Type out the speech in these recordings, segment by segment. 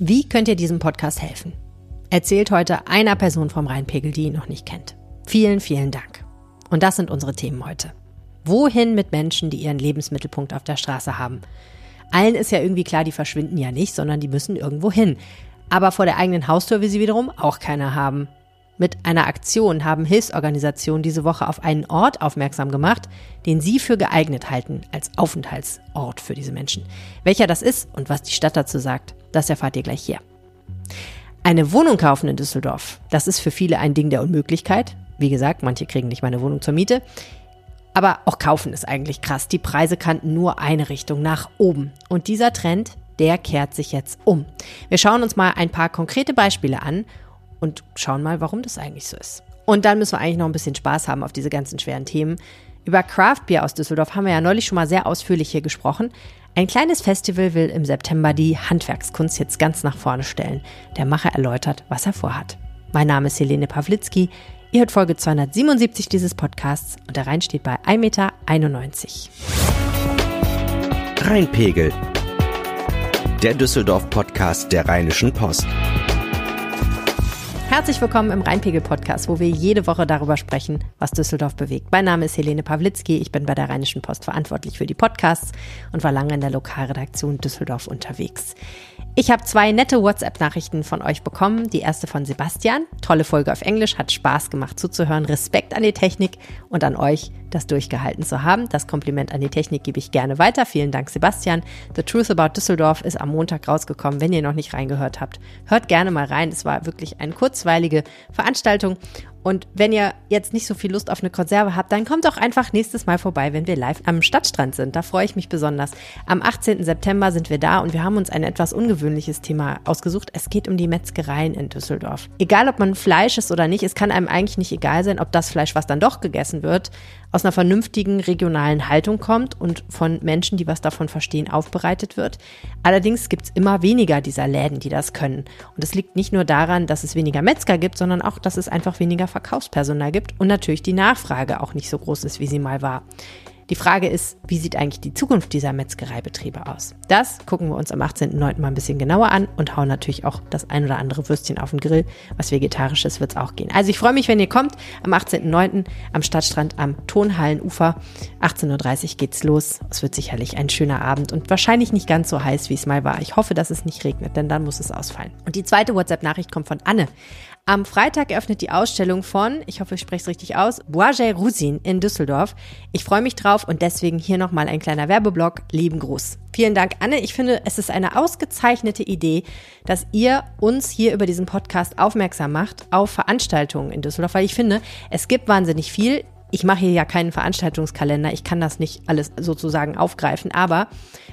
Wie könnt ihr diesem Podcast helfen? Erzählt heute einer Person vom Rheinpegel, die ihn noch nicht kennt. Vielen, vielen Dank. Und das sind unsere Themen heute. Wohin mit Menschen, die ihren Lebensmittelpunkt auf der Straße haben? Allen ist ja irgendwie klar, die verschwinden ja nicht, sondern die müssen irgendwo hin. Aber vor der eigenen Haustür will sie wiederum auch keiner haben. Mit einer Aktion haben Hilfsorganisationen diese Woche auf einen Ort aufmerksam gemacht, den sie für geeignet halten als Aufenthaltsort für diese Menschen. Welcher das ist und was die Stadt dazu sagt, das erfahrt ihr gleich hier. Eine Wohnung kaufen in Düsseldorf, das ist für viele ein Ding der Unmöglichkeit. Wie gesagt, manche kriegen nicht mal eine Wohnung zur Miete. Aber auch kaufen ist eigentlich krass. Die Preise kannten nur eine Richtung nach oben. Und dieser Trend, der kehrt sich jetzt um. Wir schauen uns mal ein paar konkrete Beispiele an und schauen mal, warum das eigentlich so ist. Und dann müssen wir eigentlich noch ein bisschen Spaß haben auf diese ganzen schweren Themen. Über Craft Beer aus Düsseldorf haben wir ja neulich schon mal sehr ausführlich hier gesprochen. Ein kleines Festival will im September die Handwerkskunst jetzt ganz nach vorne stellen. Der Macher erläutert, was er vorhat. Mein Name ist Helene Pawlitzki. Ihr hört Folge 277 dieses Podcasts und der Rhein steht bei 1,91 Meter. Rheinpegel. Der Düsseldorf-Podcast der Rheinischen Post. Herzlich willkommen im Rheinpegel-Podcast, wo wir jede Woche darüber sprechen, was Düsseldorf bewegt. Mein Name ist Helene Pawlitzki, ich bin bei der Rheinischen Post verantwortlich für die Podcasts und war lange in der Lokalredaktion Düsseldorf unterwegs. Ich habe zwei nette WhatsApp-Nachrichten von euch bekommen. Die erste von Sebastian. Tolle Folge auf Englisch, hat Spaß gemacht zuzuhören. Respekt an die Technik und an euch, das durchgehalten zu haben. Das Kompliment an die Technik gebe ich gerne weiter. Vielen Dank, Sebastian. The Truth About Düsseldorf ist am Montag rausgekommen. Wenn ihr noch nicht reingehört habt, hört gerne mal rein. Es war wirklich eine kurzweilige Veranstaltung und wenn ihr jetzt nicht so viel Lust auf eine Konserve habt, dann kommt doch einfach nächstes Mal vorbei, wenn wir live am Stadtstrand sind. Da freue ich mich besonders. Am 18. September sind wir da und wir haben uns ein etwas ungewöhnliches Thema ausgesucht. Es geht um die Metzgereien in Düsseldorf. Egal, ob man Fleisch ist oder nicht, es kann einem eigentlich nicht egal sein, ob das Fleisch, was dann doch gegessen wird, aus einer vernünftigen regionalen Haltung kommt und von Menschen, die was davon verstehen, aufbereitet wird. Allerdings gibt es immer weniger dieser Läden, die das können. Und es liegt nicht nur daran, dass es weniger Metzger gibt, sondern auch, dass es einfach weniger Verkaufspersonal gibt und natürlich die Nachfrage auch nicht so groß ist, wie sie mal war. Die Frage ist, wie sieht eigentlich die Zukunft dieser Metzgereibetriebe aus? Das gucken wir uns am 18.09. mal ein bisschen genauer an und hauen natürlich auch das ein oder andere Würstchen auf den Grill. Was vegetarisches wird es auch gehen. Also ich freue mich, wenn ihr kommt am 18.09. am Stadtstrand am Tonhallenufer. 18.30 Uhr geht's los. Es wird sicherlich ein schöner Abend und wahrscheinlich nicht ganz so heiß, wie es mal war. Ich hoffe, dass es nicht regnet, denn dann muss es ausfallen. Und die zweite WhatsApp-Nachricht kommt von Anne. Am Freitag eröffnet die Ausstellung von, ich hoffe, ich spreche es richtig aus, Boaget Rusin in Düsseldorf. Ich freue mich drauf und deswegen hier nochmal ein kleiner Werbeblock. Lieben Gruß. Vielen Dank, Anne. Ich finde, es ist eine ausgezeichnete Idee, dass ihr uns hier über diesen Podcast aufmerksam macht auf Veranstaltungen in Düsseldorf, weil ich finde, es gibt wahnsinnig viel ich mache hier ja keinen Veranstaltungskalender, ich kann das nicht alles sozusagen aufgreifen, aber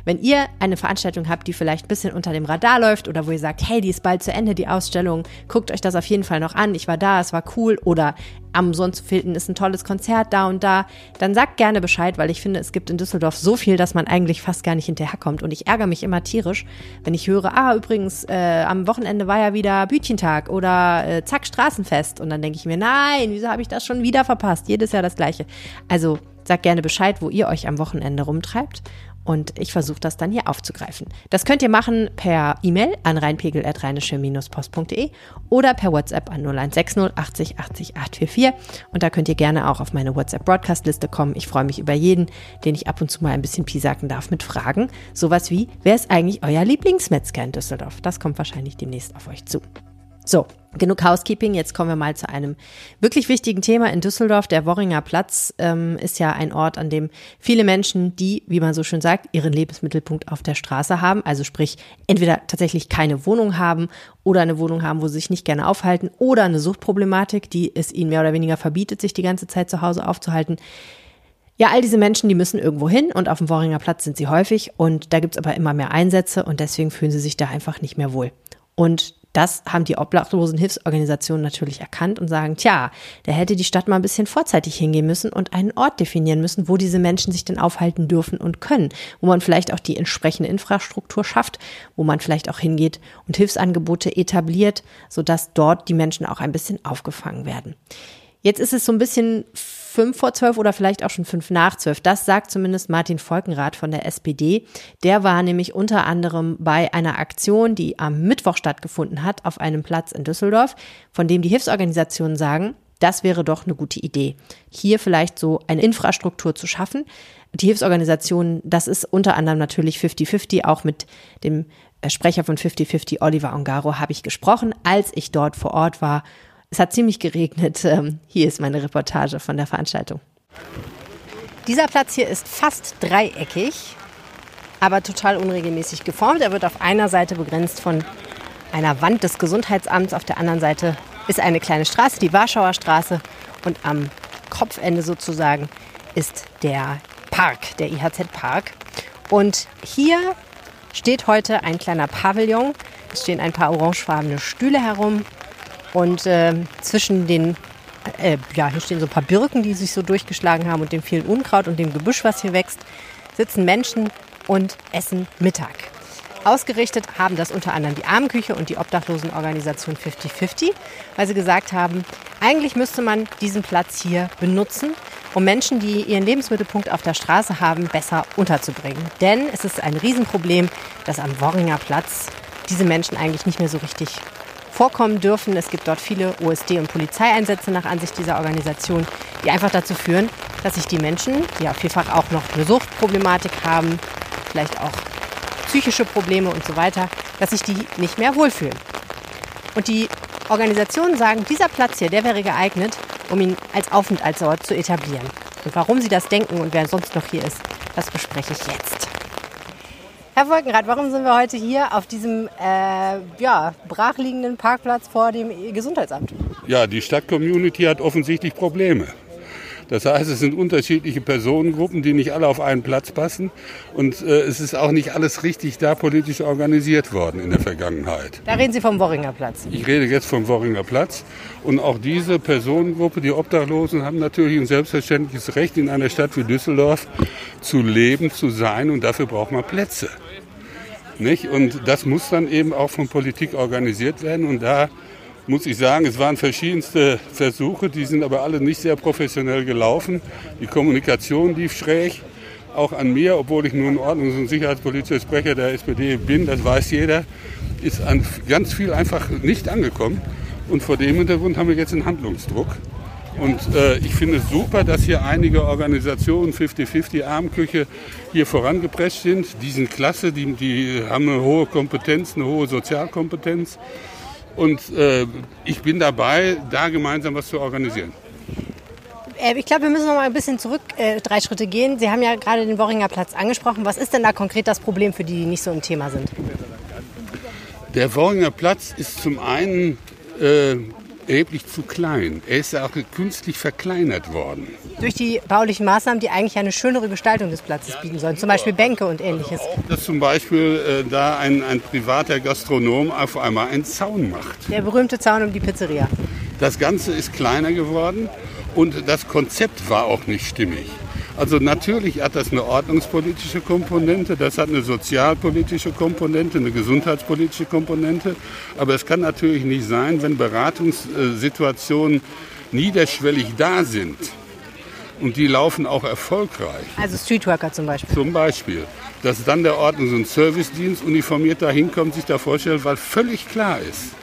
wenn ihr eine Veranstaltung habt, die vielleicht ein bisschen unter dem Radar läuft oder wo ihr sagt, hey, die ist bald zu Ende, die Ausstellung, guckt euch das auf jeden Fall noch an, ich war da, es war cool oder am Sonnenfilten ist ein tolles Konzert da und da, dann sagt gerne Bescheid, weil ich finde, es gibt in Düsseldorf so viel, dass man eigentlich fast gar nicht hinterherkommt. Und ich ärgere mich immer tierisch, wenn ich höre, ah, übrigens, äh, am Wochenende war ja wieder Bütchentag oder äh, zack, Straßenfest. Und dann denke ich mir, nein, wieso habe ich das schon wieder verpasst? Jedes Jahr das gleiche. Also sagt gerne Bescheid, wo ihr euch am Wochenende rumtreibt. Und ich versuche das dann hier aufzugreifen. Das könnt ihr machen per E-Mail an rheinpegel.rheinische-post.de oder per WhatsApp an 0160 80 80 844. Und da könnt ihr gerne auch auf meine WhatsApp-Broadcast-Liste kommen. Ich freue mich über jeden, den ich ab und zu mal ein bisschen piesacken darf mit Fragen. Sowas wie, wer ist eigentlich euer Lieblingsmetzger in Düsseldorf? Das kommt wahrscheinlich demnächst auf euch zu. So, genug Housekeeping. Jetzt kommen wir mal zu einem wirklich wichtigen Thema in Düsseldorf. Der Worringer Platz ähm, ist ja ein Ort, an dem viele Menschen, die, wie man so schön sagt, ihren Lebensmittelpunkt auf der Straße haben. Also sprich, entweder tatsächlich keine Wohnung haben oder eine Wohnung haben, wo sie sich nicht gerne aufhalten oder eine Suchtproblematik, die es ihnen mehr oder weniger verbietet, sich die ganze Zeit zu Hause aufzuhalten. Ja, all diese Menschen, die müssen irgendwo hin und auf dem Worringer Platz sind sie häufig und da gibt's aber immer mehr Einsätze und deswegen fühlen sie sich da einfach nicht mehr wohl. Und das haben die Obdachlosenhilfsorganisationen natürlich erkannt und sagen, tja, da hätte die Stadt mal ein bisschen vorzeitig hingehen müssen und einen Ort definieren müssen, wo diese Menschen sich denn aufhalten dürfen und können, wo man vielleicht auch die entsprechende Infrastruktur schafft, wo man vielleicht auch hingeht und Hilfsangebote etabliert, sodass dort die Menschen auch ein bisschen aufgefangen werden. Jetzt ist es so ein bisschen fünf vor zwölf oder vielleicht auch schon fünf nach zwölf. Das sagt zumindest Martin Volkenrath von der SPD. Der war nämlich unter anderem bei einer Aktion, die am Mittwoch stattgefunden hat, auf einem Platz in Düsseldorf, von dem die Hilfsorganisationen sagen, das wäre doch eine gute Idee, hier vielleicht so eine Infrastruktur zu schaffen. Die Hilfsorganisationen, das ist unter anderem natürlich 50-50, auch mit dem äh, Sprecher von 50-50, Oliver Ongaro, habe ich gesprochen, als ich dort vor Ort war es hat ziemlich geregnet. Ähm, hier ist meine Reportage von der Veranstaltung. Dieser Platz hier ist fast dreieckig, aber total unregelmäßig geformt. Er wird auf einer Seite begrenzt von einer Wand des Gesundheitsamts, auf der anderen Seite ist eine kleine Straße, die Warschauer Straße und am Kopfende sozusagen ist der Park, der IHZ-Park. Und hier steht heute ein kleiner Pavillon. Es stehen ein paar orangefarbene Stühle herum und äh, zwischen den, äh, ja, hier stehen so ein paar Birken, die sich so durchgeschlagen haben und dem vielen Unkraut und dem Gebüsch, was hier wächst, sitzen Menschen und essen Mittag. Ausgerichtet haben das unter anderem die Armenküche und die Obdachlosenorganisation 50-50, weil sie gesagt haben, eigentlich müsste man diesen Platz hier benutzen, um Menschen, die ihren Lebensmittelpunkt auf der Straße haben, besser unterzubringen. Denn es ist ein Riesenproblem, dass am Worringer Platz diese Menschen eigentlich nicht mehr so richtig vorkommen dürfen. Es gibt dort viele OSD- und Polizeieinsätze nach Ansicht dieser Organisation, die einfach dazu führen, dass sich die Menschen, die ja vielfach auch noch eine Suchtproblematik haben, vielleicht auch psychische Probleme und so weiter, dass sich die nicht mehr wohlfühlen. Und die Organisationen sagen, dieser Platz hier, der wäre geeignet, um ihn als Aufenthaltsort zu etablieren. Und warum sie das denken und wer sonst noch hier ist, das bespreche ich jetzt. Herr Wolkenrath, warum sind wir heute hier auf diesem äh, ja, brachliegenden Parkplatz vor dem Gesundheitsamt? Ja, die Stadtcommunity hat offensichtlich Probleme. Das heißt, es sind unterschiedliche Personengruppen, die nicht alle auf einen Platz passen. Und äh, es ist auch nicht alles richtig da politisch organisiert worden in der Vergangenheit. Da reden Sie vom Worringer Platz. Ich rede jetzt vom Worringer Platz. Und auch diese Personengruppe, die Obdachlosen, haben natürlich ein selbstverständliches Recht, in einer Stadt wie Düsseldorf zu leben, zu sein. Und dafür braucht man Plätze. Nicht? Und das muss dann eben auch von Politik organisiert werden. Und da muss ich sagen, es waren verschiedenste Versuche, die sind aber alle nicht sehr professionell gelaufen. Die Kommunikation lief schräg, auch an mir, obwohl ich nur ein Ordnungs- und sicherheitspolitischer Sprecher der SPD bin, das weiß jeder, ist an ganz viel einfach nicht angekommen. Und vor dem Hintergrund haben wir jetzt einen Handlungsdruck. Und äh, ich finde es super, dass hier einige Organisationen, 50-50 Armküche, hier vorangepresst sind. Die sind klasse, die, die haben eine hohe Kompetenz, eine hohe Sozialkompetenz. Und äh, ich bin dabei, da gemeinsam was zu organisieren. Äh, ich glaube, wir müssen noch mal ein bisschen zurück, äh, drei Schritte gehen. Sie haben ja gerade den Worringer Platz angesprochen. Was ist denn da konkret das Problem für die, die nicht so im Thema sind? Der Worringer Platz ist zum einen äh, erheblich zu klein. Er ist ja auch künstlich verkleinert worden. Durch die baulichen Maßnahmen, die eigentlich eine schönere Gestaltung des Platzes bieten sollen, zum Beispiel Bänke und ähnliches. Dass zum Beispiel äh, da ein, ein privater Gastronom auf einmal einen Zaun macht. Der berühmte Zaun um die Pizzeria. Das Ganze ist kleiner geworden und das Konzept war auch nicht stimmig. Also natürlich hat das eine ordnungspolitische Komponente, das hat eine sozialpolitische Komponente, eine gesundheitspolitische Komponente. Aber es kann natürlich nicht sein, wenn Beratungssituationen niederschwellig da sind und die laufen auch erfolgreich. Also Streetworker zum Beispiel. Zum Beispiel. Dass dann der Ordnungs- und Servicedienst uniformiert da hinkommt, sich da vorstellt, weil völlig klar ist,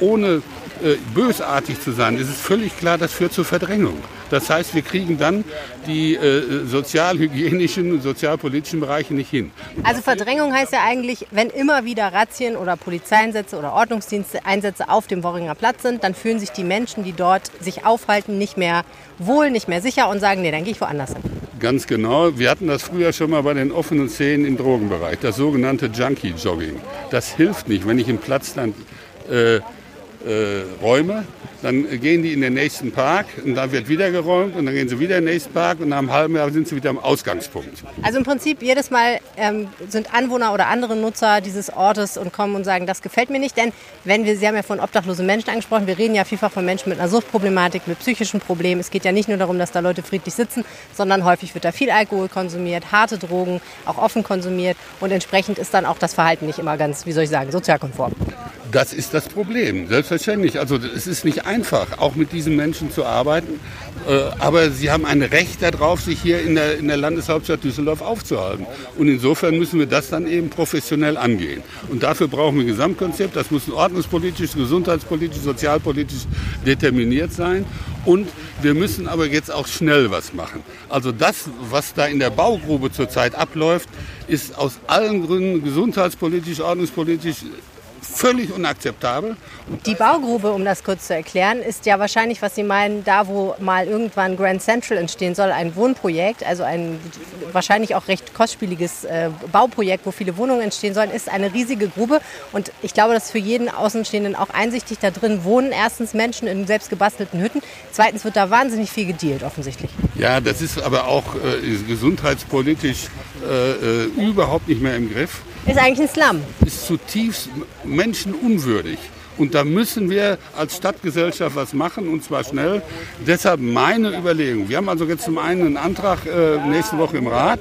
ohne äh, bösartig zu sein, ist es völlig klar, das führt zur Verdrängung. Das heißt, wir kriegen dann die äh, sozialhygienischen und sozialpolitischen Bereiche nicht hin. Also Verdrängung heißt ja eigentlich, wenn immer wieder Razzien oder Polizeieinsätze oder Ordnungsdiensteinsätze auf dem Worringer Platz sind, dann fühlen sich die Menschen, die dort sich aufhalten, nicht mehr wohl, nicht mehr sicher und sagen, nee, dann gehe ich woanders hin. Ganz genau. Wir hatten das früher schon mal bei den offenen Szenen im Drogenbereich, das sogenannte Junkie-Jogging. Das hilft nicht, wenn ich im Platz dann äh, äh, Räume. Dann gehen die in den nächsten Park und dann wird wieder geräumt und dann gehen sie wieder in den nächsten Park und nach einem halben Jahr sind sie wieder am Ausgangspunkt. Also im Prinzip jedes Mal ähm, sind Anwohner oder andere Nutzer dieses Ortes und kommen und sagen, das gefällt mir nicht, denn wenn wir, Sie haben ja von obdachlosen Menschen angesprochen, wir reden ja vielfach von Menschen mit einer Suchtproblematik, mit psychischen Problemen. Es geht ja nicht nur darum, dass da Leute friedlich sitzen, sondern häufig wird da viel Alkohol konsumiert, harte Drogen, auch offen konsumiert und entsprechend ist dann auch das Verhalten nicht immer ganz, wie soll ich sagen, sozialkonform. Das ist das Problem, selbstverständlich. Also es ist nicht einfach, auch mit diesen Menschen zu arbeiten. Äh, aber sie haben ein Recht darauf, sich hier in der, in der Landeshauptstadt Düsseldorf aufzuhalten. Und insofern müssen wir das dann eben professionell angehen. Und dafür brauchen wir ein Gesamtkonzept. Das muss ordnungspolitisch, gesundheitspolitisch, sozialpolitisch determiniert sein. Und wir müssen aber jetzt auch schnell was machen. Also das, was da in der Baugrube zurzeit abläuft, ist aus allen Gründen gesundheitspolitisch, ordnungspolitisch völlig unakzeptabel. Die Baugrube, um das kurz zu erklären, ist ja wahrscheinlich, was Sie meinen, da wo mal irgendwann Grand Central entstehen soll, ein Wohnprojekt, also ein wahrscheinlich auch recht kostspieliges äh, Bauprojekt, wo viele Wohnungen entstehen sollen, ist eine riesige Grube. Und ich glaube, das ist für jeden Außenstehenden auch einsichtig. Da drin wohnen erstens Menschen in selbst gebastelten Hütten. Zweitens wird da wahnsinnig viel gedealt, offensichtlich. Ja, das ist aber auch äh, gesundheitspolitisch äh, äh überhaupt nicht mehr im Griff. Ist eigentlich ein Slum. Ist zutiefst menschenunwürdig. Und da müssen wir als Stadtgesellschaft was machen und zwar schnell. Deshalb meine Überlegung. Wir haben also jetzt zum einen einen Antrag äh, nächste Woche im Rat,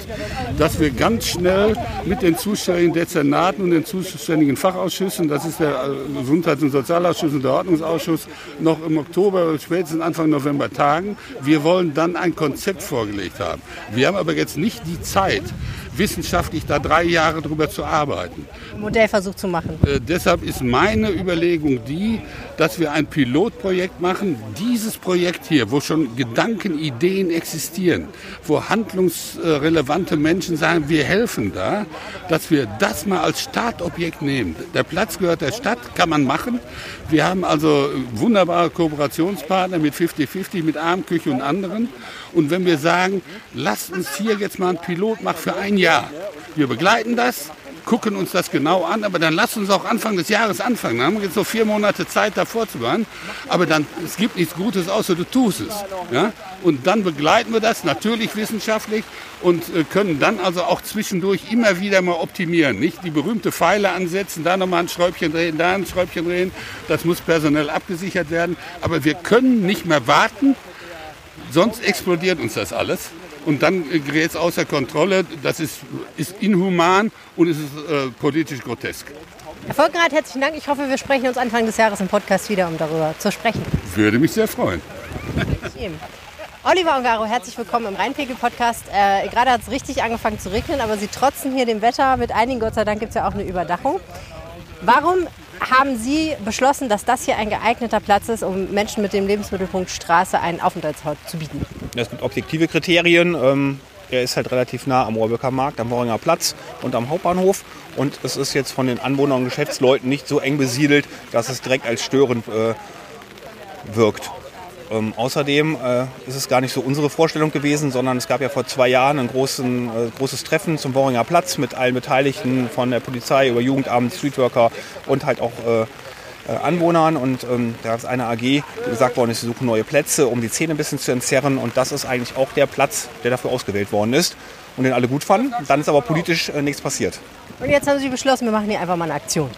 dass wir ganz schnell mit den zuständigen Dezernaten und den zuständigen Fachausschüssen, das ist der äh, Gesundheits- und Sozialausschuss und der Ordnungsausschuss, noch im Oktober, spätestens Anfang November tagen. Wir wollen dann ein Konzept vorgelegt haben. Wir haben aber jetzt nicht die Zeit, wissenschaftlich da drei Jahre drüber zu arbeiten. Modellversuch zu machen. Äh, deshalb ist meine Überlegung die, dass wir ein Pilotprojekt machen. Dieses Projekt hier, wo schon Gedanken, Ideen existieren, wo handlungsrelevante Menschen sagen, wir helfen da, dass wir das mal als Startobjekt nehmen. Der Platz gehört der Stadt, kann man machen. Wir haben also wunderbare Kooperationspartner mit 50-50, mit Armküche und anderen. Und wenn wir sagen, lasst uns hier jetzt mal ein Pilot machen für ein Jahr. Wir begleiten das, gucken uns das genau an, aber dann lasst uns auch Anfang des Jahres anfangen. Dann haben wir jetzt so vier Monate Zeit, davor zu gehen. Aber dann, es gibt nichts Gutes, außer du tust es. Ja? Und dann begleiten wir das, natürlich wissenschaftlich, und äh, können dann also auch zwischendurch immer wieder mal optimieren. Nicht die berühmte Pfeile ansetzen, da nochmal ein Schräubchen drehen, da ein Schräubchen drehen. Das muss personell abgesichert werden. Aber wir können nicht mehr warten, sonst explodiert uns das alles und dann gerät es außer Kontrolle. Das ist, ist inhuman und es ist äh, politisch grotesk. Herr Volkenrath, herzlichen Dank. Ich hoffe, wir sprechen uns Anfang des Jahres im Podcast wieder, um darüber zu sprechen. Würde mich sehr freuen. Oliver Ongaro, herzlich willkommen im Rheinpegel-Podcast. Äh, gerade hat es richtig angefangen zu regnen, aber Sie trotzen hier dem Wetter. Mit einigen, Gott sei Dank, gibt es ja auch eine Überdachung. Warum haben Sie beschlossen, dass das hier ein geeigneter Platz ist, um Menschen mit dem Lebensmittelpunkt Straße einen Aufenthaltsort zu bieten? Es gibt objektive Kriterien. Ähm, er ist halt relativ nah am Rohrbecker Markt, am Worringer Platz und am Hauptbahnhof. Und es ist jetzt von den Anwohnern und Geschäftsleuten nicht so eng besiedelt, dass es direkt als störend äh, wirkt. Ähm, außerdem äh, ist es gar nicht so unsere Vorstellung gewesen, sondern es gab ja vor zwei Jahren ein großen, äh, großes Treffen zum Worringer Platz mit allen Beteiligten von der Polizei über Jugendamt, Streetworker und halt auch äh, äh Anwohnern. Und ähm, da ist eine AG, die gesagt worden ist, sie suchen neue Plätze, um die Szene ein bisschen zu entzerren. Und das ist eigentlich auch der Platz, der dafür ausgewählt worden ist und den alle gut fanden. Dann ist aber politisch äh, nichts passiert. Und jetzt haben Sie beschlossen, wir machen hier einfach mal eine Aktion.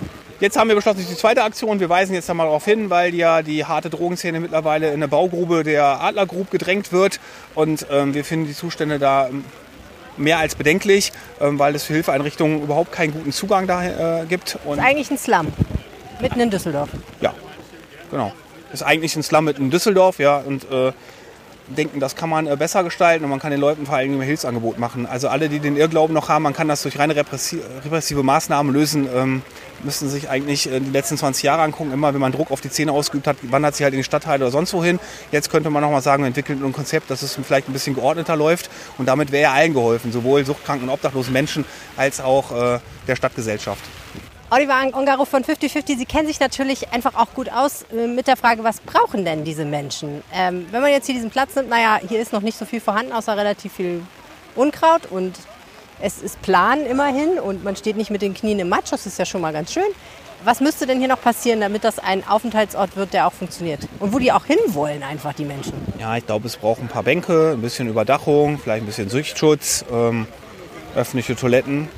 Jetzt haben wir beschlossen, die zweite Aktion. Wir weisen jetzt einmal darauf hin, weil ja die harte Drogenszene mittlerweile in eine Baugrube der Adler Group gedrängt wird. Und ähm, wir finden die Zustände da ähm, mehr als bedenklich, ähm, weil es für Hilfeeinrichtungen überhaupt keinen guten Zugang da äh, gibt. Und ist eigentlich ein Slum, mitten in Düsseldorf. Ja, genau. Ist eigentlich ein Slum mitten in Düsseldorf, ja. Und äh, denken, das kann man äh, besser gestalten und man kann den Leuten vor allem ein Hilfsangebot machen. Also alle, die den Irrglauben noch haben, man kann das durch reine repressive Maßnahmen lösen, ähm, müssen sich eigentlich äh, die letzten 20 Jahre angucken. Immer, wenn man Druck auf die Zähne ausgeübt hat, wandert sie halt in die Stadtteile oder sonst wohin. Jetzt könnte man noch mal sagen, wir entwickeln ein Konzept, dass es vielleicht ein bisschen geordneter läuft und damit wäre ja allen geholfen, sowohl suchtkranken und obdachlosen Menschen als auch äh, der Stadtgesellschaft. Oliver Ongaro von 5050, Sie kennen sich natürlich einfach auch gut aus äh, mit der Frage, was brauchen denn diese Menschen? Ähm, wenn man jetzt hier diesen Platz nimmt, naja, hier ist noch nicht so viel vorhanden, außer relativ viel Unkraut und es ist plan immerhin und man steht nicht mit den Knien im Matsch, das ist ja schon mal ganz schön. Was müsste denn hier noch passieren, damit das ein Aufenthaltsort wird, der auch funktioniert? Und wo die auch hinwollen, einfach die Menschen? Ja, ich glaube, es braucht ein paar Bänke, ein bisschen Überdachung, vielleicht ein bisschen Sichtschutz, ähm, öffentliche Toiletten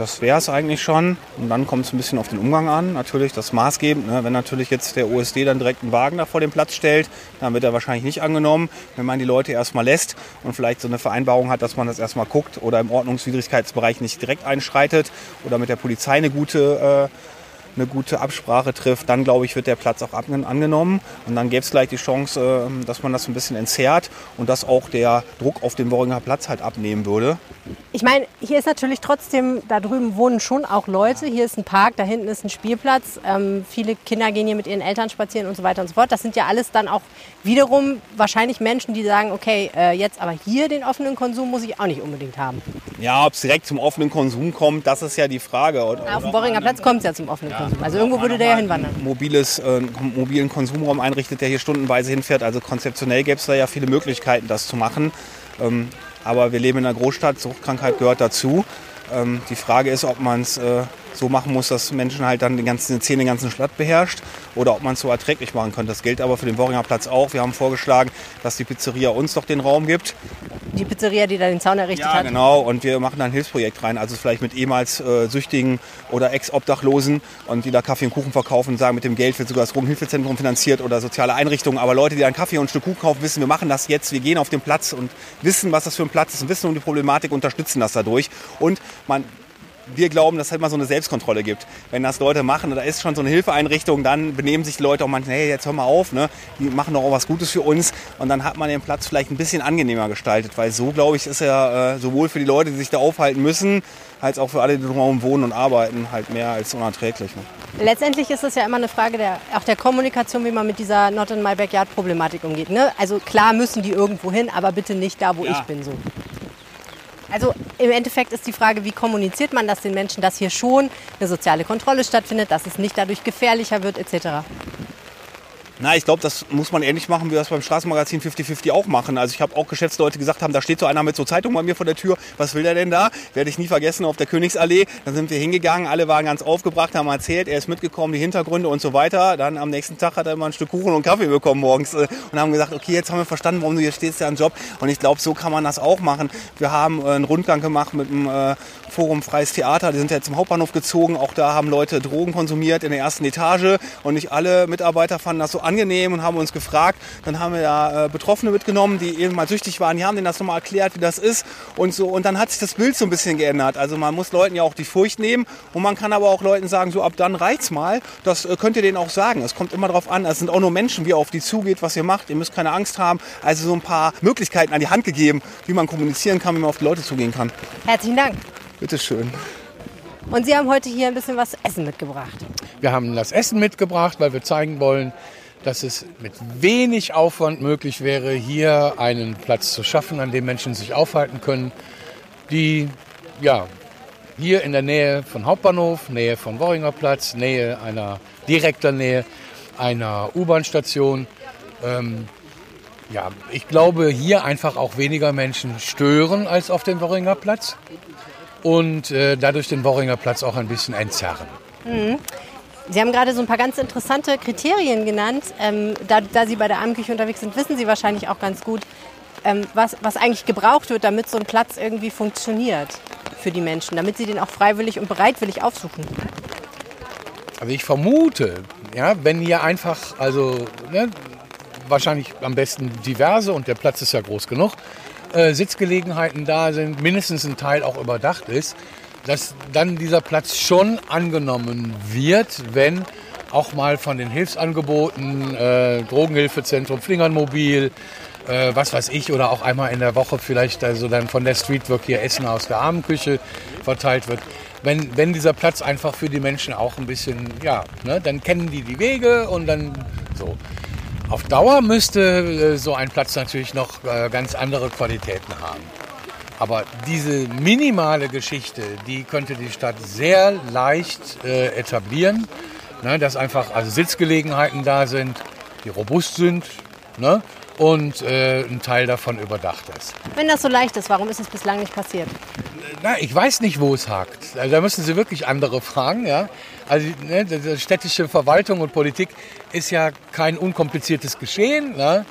das wäre es eigentlich schon. Und dann kommt es ein bisschen auf den Umgang an. Natürlich das maßgebend. Ne? Wenn natürlich jetzt der OSD dann direkt einen Wagen da vor den Platz stellt, dann wird er wahrscheinlich nicht angenommen. Wenn man die Leute erstmal lässt und vielleicht so eine Vereinbarung hat, dass man das erstmal guckt oder im Ordnungswidrigkeitsbereich nicht direkt einschreitet oder mit der Polizei eine gute eine gute Absprache trifft, dann glaube ich, wird der Platz auch angenommen. Und dann gäbe es gleich die Chance, ähm, dass man das ein bisschen entzerrt und dass auch der Druck auf den Worringer Platz halt abnehmen würde. Ich meine, hier ist natürlich trotzdem, da drüben wohnen schon auch Leute. Hier ist ein Park, da hinten ist ein Spielplatz. Ähm, viele Kinder gehen hier mit ihren Eltern spazieren und so weiter und so fort. Das sind ja alles dann auch wiederum wahrscheinlich Menschen, die sagen, okay, äh, jetzt aber hier den offenen Konsum muss ich auch nicht unbedingt haben. Ja, ob es direkt zum offenen Konsum kommt, das ist ja die Frage. Oder, auf dem Borringer Platz kommt es ja zum offenen Konsum. Also irgendwo würde der ja hinwandern. Mobiles, äh, mobilen Konsumraum einrichtet, der hier stundenweise hinfährt. Also konzeptionell gäbe es da ja viele Möglichkeiten, das zu machen. Ähm, aber wir leben in einer Großstadt, Suchtkrankheit gehört dazu. Ähm, die Frage ist, ob man es äh, so machen muss, dass Menschen halt dann den ganzen Zähne den ganzen Stadt beherrscht oder ob man es so erträglich machen könnte. Das gilt aber für den Worringer Platz auch. Wir haben vorgeschlagen, dass die Pizzeria uns doch den Raum gibt. Die Pizzeria, die da den Zaun errichtet ja, hat? genau. Und wir machen da ein Hilfsprojekt rein. Also vielleicht mit ehemals äh, Süchtigen oder Ex-Obdachlosen und die da Kaffee und Kuchen verkaufen und sagen, mit dem Geld wird sogar das Drogenhilfezentrum finanziert oder soziale Einrichtungen. Aber Leute, die einen Kaffee und ein Stück Kuchen kaufen, wissen, wir machen das jetzt. Wir gehen auf den Platz und wissen, was das für ein Platz ist und wissen um die Problematik, unterstützen das dadurch. Und man wir glauben, dass es halt mal so eine Selbstkontrolle gibt. Wenn das Leute machen, da ist schon so eine Hilfeeinrichtung, dann benehmen sich die Leute auch manchmal, hey, jetzt hör mal auf, ne? die machen doch auch was Gutes für uns. Und dann hat man den Platz vielleicht ein bisschen angenehmer gestaltet, weil so, glaube ich, ist er äh, sowohl für die Leute, die sich da aufhalten müssen, als auch für alle, die drumherum wohnen und arbeiten, halt mehr als unerträglich. Ne? Letztendlich ist es ja immer eine Frage der, auch der Kommunikation, wie man mit dieser Not in my backyard Problematik umgeht. Ne? Also klar müssen die irgendwo hin, aber bitte nicht da, wo ja. ich bin. So. Also im Endeffekt ist die Frage, wie kommuniziert man das den Menschen, dass hier schon eine soziale Kontrolle stattfindet, dass es nicht dadurch gefährlicher wird etc. Na, ich glaube, das muss man ähnlich machen, wie wir es beim Straßenmagazin 50-50 auch machen. Also ich habe auch Geschäftsleute gesagt haben, da steht so einer mit so Zeitung bei mir vor der Tür. Was will der denn da? Werde ich nie vergessen auf der Königsallee. Dann sind wir hingegangen, alle waren ganz aufgebracht, haben erzählt, er ist mitgekommen, die Hintergründe und so weiter. Dann am nächsten Tag hat er immer ein Stück Kuchen und Kaffee bekommen morgens äh, und haben gesagt, okay, jetzt haben wir verstanden, warum du hier stehst, ja ein Job. Und ich glaube, so kann man das auch machen. Wir haben äh, einen Rundgang gemacht mit dem äh, Forum Freies Theater. Die sind ja zum Hauptbahnhof gezogen. Auch da haben Leute Drogen konsumiert in der ersten Etage und nicht alle Mitarbeiter fanden das so angenehm und haben uns gefragt. Dann haben wir da äh, Betroffene mitgenommen, die eben mal süchtig waren. Die haben denen das nochmal erklärt, wie das ist und so. Und dann hat sich das Bild so ein bisschen geändert. Also man muss Leuten ja auch die Furcht nehmen und man kann aber auch Leuten sagen, so ab dann reicht's mal. Das äh, könnt ihr denen auch sagen. Es kommt immer darauf an. Es sind auch nur Menschen, wie ihr auf die zugeht, was ihr macht. Ihr müsst keine Angst haben. Also so ein paar Möglichkeiten an die Hand gegeben, wie man kommunizieren kann, wie man auf die Leute zugehen kann. Herzlichen Dank. Bitteschön. Und Sie haben heute hier ein bisschen was Essen mitgebracht. Wir haben das Essen mitgebracht, weil wir zeigen wollen, dass es mit wenig Aufwand möglich wäre, hier einen Platz zu schaffen, an dem Menschen sich aufhalten können, die ja, hier in der Nähe von Hauptbahnhof, Nähe von Worringer Platz, Nähe einer direkter Nähe einer U-Bahn-Station. Ähm, ja, ich glaube, hier einfach auch weniger Menschen stören als auf dem Worringer Platz und äh, dadurch den Worringer Platz auch ein bisschen entzerren. Mhm. Sie haben gerade so ein paar ganz interessante Kriterien genannt. Ähm, da, da, Sie bei der Armenküche unterwegs sind, wissen Sie wahrscheinlich auch ganz gut, ähm, was, was eigentlich gebraucht wird, damit so ein Platz irgendwie funktioniert für die Menschen, damit sie den auch freiwillig und bereitwillig aufsuchen. Also ich vermute, ja, wenn hier einfach, also ne, wahrscheinlich am besten diverse und der Platz ist ja groß genug, äh, Sitzgelegenheiten da sind, mindestens ein Teil auch überdacht ist, dass dann dieser Platz schon angenommen wird, wenn auch mal von den Hilfsangeboten, äh, Drogenhilfezentrum, Flingernmobil, äh, was weiß ich, oder auch einmal in der Woche vielleicht also dann von der Streetwork hier Essen aus der Armenküche verteilt wird. Wenn, wenn dieser Platz einfach für die Menschen auch ein bisschen, ja, ne, dann kennen die die Wege und dann so. Auf Dauer müsste äh, so ein Platz natürlich noch äh, ganz andere Qualitäten haben. Aber diese minimale Geschichte, die könnte die Stadt sehr leicht äh, etablieren, ne, dass einfach also Sitzgelegenheiten da sind, die robust sind ne, und ein Teil davon überdacht ist. Wenn das so leicht ist, warum ist es bislang nicht passiert? Na, ich weiß nicht, wo es hakt. Also da müssen Sie wirklich andere fragen. Ja? Also ne, die städtische Verwaltung und Politik ist ja kein unkompliziertes Geschehen. Ne?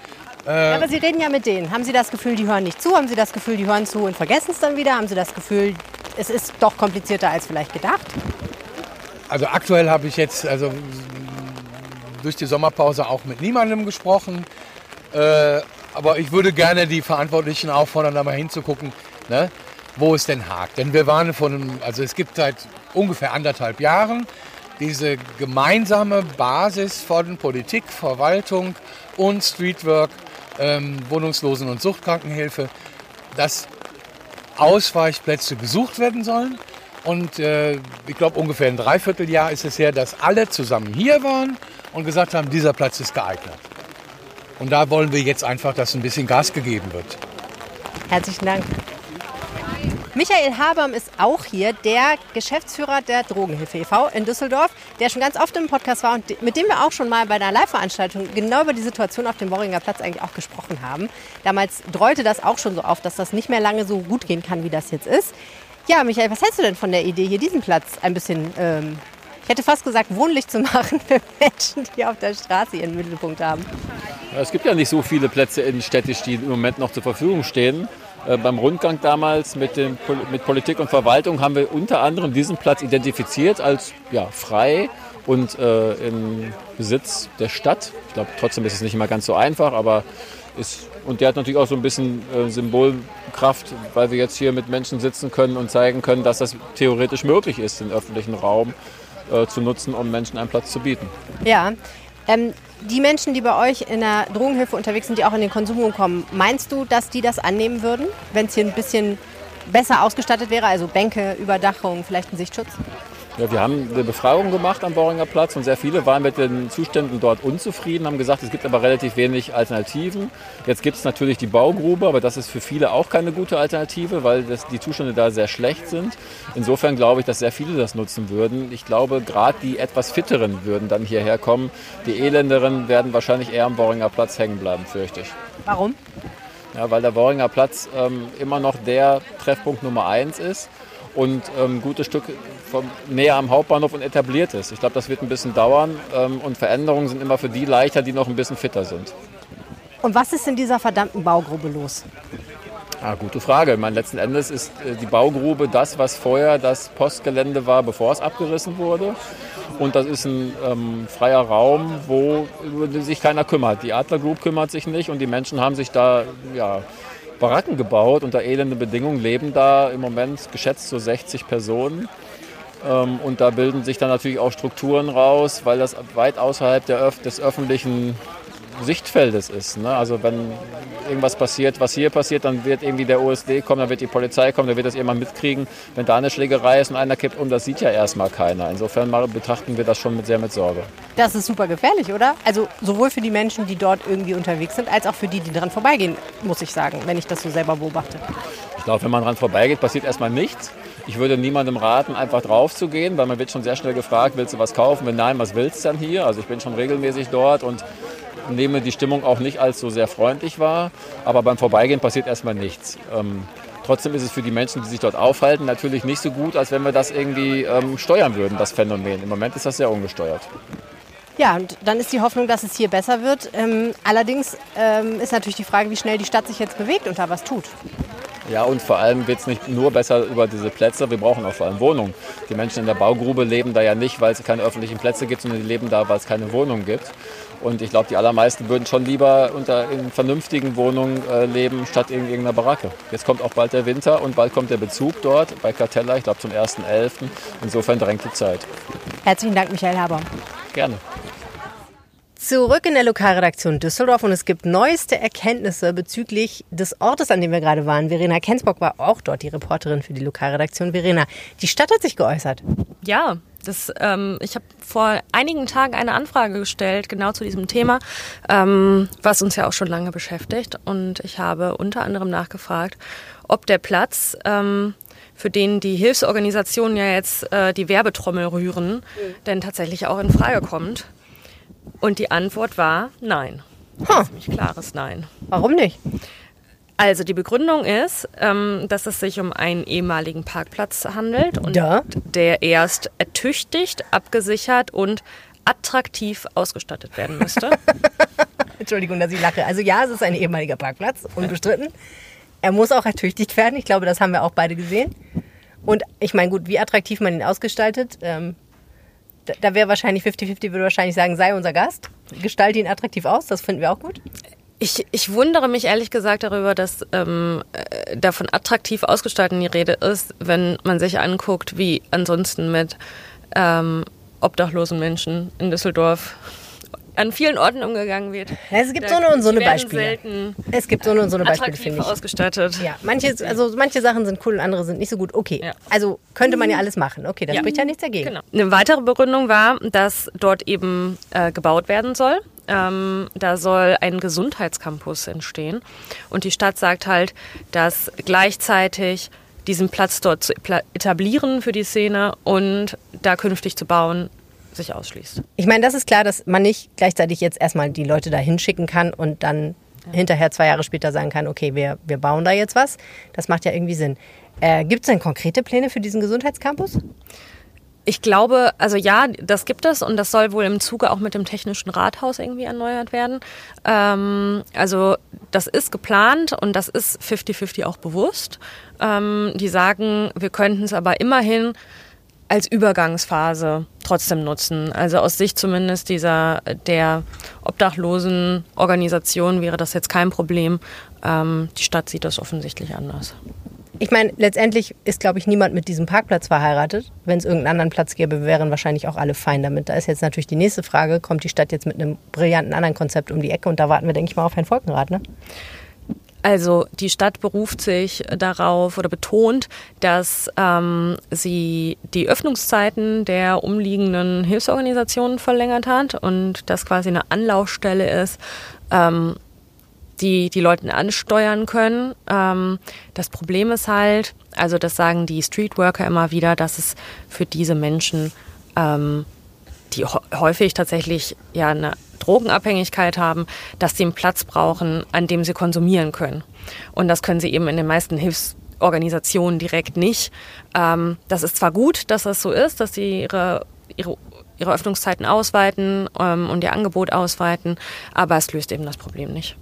Äh, aber Sie reden ja mit denen. Haben Sie das Gefühl, die hören nicht zu? Haben Sie das Gefühl, die hören zu und vergessen es dann wieder? Haben Sie das Gefühl, es ist doch komplizierter als vielleicht gedacht? Also aktuell habe ich jetzt also durch die Sommerpause auch mit niemandem gesprochen. Äh, aber ich würde gerne die Verantwortlichen auffordern, da mal hinzugucken, ne, wo es denn hakt. Denn wir waren von, also es gibt seit ungefähr anderthalb Jahren diese gemeinsame Basis von Politik, Verwaltung und Streetwork, ähm, Wohnungslosen- und Suchtkrankenhilfe, dass Ausweichplätze gesucht werden sollen. Und äh, ich glaube, ungefähr ein Dreivierteljahr ist es her, dass alle zusammen hier waren und gesagt haben, dieser Platz ist geeignet. Und da wollen wir jetzt einfach, dass ein bisschen Gas gegeben wird. Herzlichen Dank. Michael Haberm ist auch hier, der Geschäftsführer der Drogenhilfe e.V. in Düsseldorf, der schon ganz oft im Podcast war und mit dem wir auch schon mal bei einer Live-Veranstaltung genau über die Situation auf dem Worringer Platz eigentlich auch gesprochen haben. Damals drollte das auch schon so auf, dass das nicht mehr lange so gut gehen kann, wie das jetzt ist. Ja, Michael, was hältst du denn von der Idee, hier diesen Platz ein bisschen, ähm, ich hätte fast gesagt, wohnlich zu machen für Menschen, die auf der Straße ihren Mittelpunkt haben? Es gibt ja nicht so viele Plätze innenstädtisch, die im Moment noch zur Verfügung stehen. Äh, beim Rundgang damals mit, dem, mit Politik und Verwaltung haben wir unter anderem diesen Platz identifiziert als ja, frei und äh, im Besitz der Stadt. Ich glaube, trotzdem ist es nicht immer ganz so einfach, aber ist, und der hat natürlich auch so ein bisschen äh, Symbolkraft, weil wir jetzt hier mit Menschen sitzen können und zeigen können, dass das theoretisch möglich ist, den öffentlichen Raum äh, zu nutzen, um Menschen einen Platz zu bieten. Ja, ähm, die Menschen, die bei euch in der Drogenhilfe unterwegs sind, die auch in den Konsum kommen, meinst du, dass die das annehmen würden, wenn es hier ein bisschen besser ausgestattet wäre? Also Bänke, Überdachung, vielleicht ein Sichtschutz? Ja, wir haben eine Befragung gemacht am Boringer Platz und sehr viele waren mit den Zuständen dort unzufrieden, haben gesagt, es gibt aber relativ wenig Alternativen. Jetzt gibt es natürlich die Baugrube, aber das ist für viele auch keine gute Alternative, weil das, die Zustände da sehr schlecht sind. Insofern glaube ich, dass sehr viele das nutzen würden. Ich glaube, gerade die etwas fitteren würden dann hierher kommen. Die Elenderen werden wahrscheinlich eher am Boringer Platz hängen bleiben, fürchte ich. Warum? Ja, weil der Boringer Platz ähm, immer noch der Treffpunkt Nummer eins ist und ähm, ein gutes Stück vom, näher am Hauptbahnhof und etabliert ist. Ich glaube, das wird ein bisschen dauern ähm, und Veränderungen sind immer für die leichter, die noch ein bisschen fitter sind. Und was ist in dieser verdammten Baugrube los? Ah, gute Frage. Ich meine, letzten Endes ist äh, die Baugrube das, was vorher das Postgelände war, bevor es abgerissen wurde. Und das ist ein ähm, freier Raum, wo sich keiner kümmert. Die Adler Group kümmert sich nicht und die Menschen haben sich da ja, Baracken gebaut. Unter elenden Bedingungen leben da im Moment geschätzt so 60 Personen. Ähm, und da bilden sich dann natürlich auch Strukturen raus, weil das weit außerhalb der, des öffentlichen Sichtfeldes ist. Ne? Also wenn irgendwas passiert, was hier passiert, dann wird irgendwie der OSD kommen, dann wird die Polizei kommen, dann wird das jemand mitkriegen. Wenn da eine Schlägerei ist und einer kippt um, das sieht ja erstmal keiner. Insofern betrachten wir das schon mit, sehr mit Sorge. Das ist super gefährlich, oder? Also sowohl für die Menschen, die dort irgendwie unterwegs sind, als auch für die, die dran vorbeigehen, muss ich sagen, wenn ich das so selber beobachte. Ich glaube, wenn man dran vorbeigeht, passiert erstmal nichts. Ich würde niemandem raten, einfach drauf zu gehen, weil man wird schon sehr schnell gefragt, willst du was kaufen? Wenn nein, was willst du dann hier? Also ich bin schon regelmäßig dort und nehme die Stimmung auch nicht als so sehr freundlich wahr. Aber beim Vorbeigehen passiert erstmal nichts. Ähm, trotzdem ist es für die Menschen, die sich dort aufhalten, natürlich nicht so gut, als wenn wir das irgendwie ähm, steuern würden, das Phänomen. Im Moment ist das sehr ungesteuert. Ja, und dann ist die Hoffnung, dass es hier besser wird. Ähm, allerdings ähm, ist natürlich die Frage, wie schnell die Stadt sich jetzt bewegt und da was tut. Ja, und vor allem wird es nicht nur besser über diese Plätze, wir brauchen auch vor allem Wohnungen. Die Menschen in der Baugrube leben da ja nicht, weil es keine öffentlichen Plätze gibt, sondern die leben da, weil es keine Wohnungen gibt. Und ich glaube, die allermeisten würden schon lieber unter, in vernünftigen Wohnungen äh, leben, statt in irgendeiner Baracke. Jetzt kommt auch bald der Winter und bald kommt der Bezug dort bei Cartella, ich glaube zum 1.11. Insofern drängt die Zeit. Herzlichen Dank, Michael Haber. Gerne. Zurück in der Lokalredaktion Düsseldorf und es gibt neueste Erkenntnisse bezüglich des Ortes, an dem wir gerade waren. Verena Kensbock war auch dort die Reporterin für die Lokalredaktion. Verena, die Stadt hat sich geäußert. Ja, das, ähm, ich habe vor einigen Tagen eine Anfrage gestellt, genau zu diesem Thema, ähm, was uns ja auch schon lange beschäftigt. Und ich habe unter anderem nachgefragt, ob der Platz, ähm, für den die Hilfsorganisationen ja jetzt äh, die Werbetrommel rühren, mhm. denn tatsächlich auch in Frage kommt. Und die Antwort war nein. Huh. Ziemlich klares Nein. Warum nicht? Also die Begründung ist, ähm, dass es sich um einen ehemaligen Parkplatz handelt und da? der erst ertüchtigt, abgesichert und attraktiv ausgestattet werden müsste. Entschuldigung, dass ich lache. Also ja, es ist ein ehemaliger Parkplatz, unbestritten. Er muss auch ertüchtigt werden. Ich glaube, das haben wir auch beide gesehen. Und ich meine, gut, wie attraktiv man ihn ausgestaltet, ähm, da, da wäre wahrscheinlich 50-50, würde wahrscheinlich sagen, sei unser Gast. Gestalte ihn attraktiv aus, das finden wir auch gut. Ich, ich wundere mich ehrlich gesagt darüber, dass ähm, äh, davon attraktiv ausgestalten die Rede ist, wenn man sich anguckt, wie ansonsten mit ähm, obdachlosen Menschen in Düsseldorf an vielen Orten umgegangen wird. Es gibt so eine und so eine Beispiele. Es gibt so eine und so eine Beispiele, finde ich. ausgestattet. Ja, manche, also manche Sachen sind cool und andere sind nicht so gut. Okay, Ja. also könnte man ja alles machen. Okay, da Ja. spricht ja nichts dagegen. Genau. Eine weitere Begründung war, dass dort eben äh, gebaut werden soll. Ähm, da soll ein Gesundheitscampus entstehen. Und die Stadt sagt halt, dass gleichzeitig diesen Platz dort zu etablieren für die Szene und da künftig zu bauen, sich ausschließt. Ich meine, das ist klar, dass man nicht gleichzeitig jetzt erstmal die Leute da hinschicken kann und dann hinterher zwei Jahre später sagen kann, okay, wir, wir bauen da jetzt was. Das macht ja irgendwie Sinn. Äh, gibt es denn konkrete Pläne für diesen Gesundheitscampus? Ich glaube, also ja, das gibt es und das soll wohl im Zuge auch mit dem Technischen Rathaus irgendwie erneuert werden. Ähm, also das ist geplant und das ist 50-50 auch bewusst. Ähm, die sagen, wir könnten es aber immerhin als Übergangsphase trotzdem nutzen. Also aus Sicht zumindest dieser der obdachlosen Organisation wäre das jetzt kein Problem. Ähm, die Stadt sieht das offensichtlich anders. Ich meine, letztendlich ist, glaube ich, niemand mit diesem Parkplatz verheiratet. Wenn es irgendeinen anderen Platz gäbe, wären wahrscheinlich auch alle fein damit. Da ist jetzt natürlich die nächste Frage, kommt die Stadt jetzt mit einem brillanten anderen Konzept um die Ecke? Und da warten wir, denke ich mal, auf Herrn Volkenrath, ne? Also die Stadt beruft sich darauf oder betont, dass ähm, sie die Öffnungszeiten der umliegenden Hilfsorganisationen verlängert hat und das quasi eine Anlaufstelle ist, ähm, die die Leute ansteuern können. Ähm, das Problem ist halt, also das sagen die Streetworker immer wieder, dass es für diese Menschen ähm, die hä- häufig tatsächlich ja eine Drogenabhängigkeit haben, dass sie einen Platz brauchen, an dem sie konsumieren können. Und das können sie eben in den meisten Hilfsorganisationen direkt nicht. Ähm, das ist zwar gut, dass das so ist, dass sie ihre, ihre, ihre Öffnungszeiten ausweiten ähm, und ihr Angebot ausweiten, aber es löst eben das Problem nicht.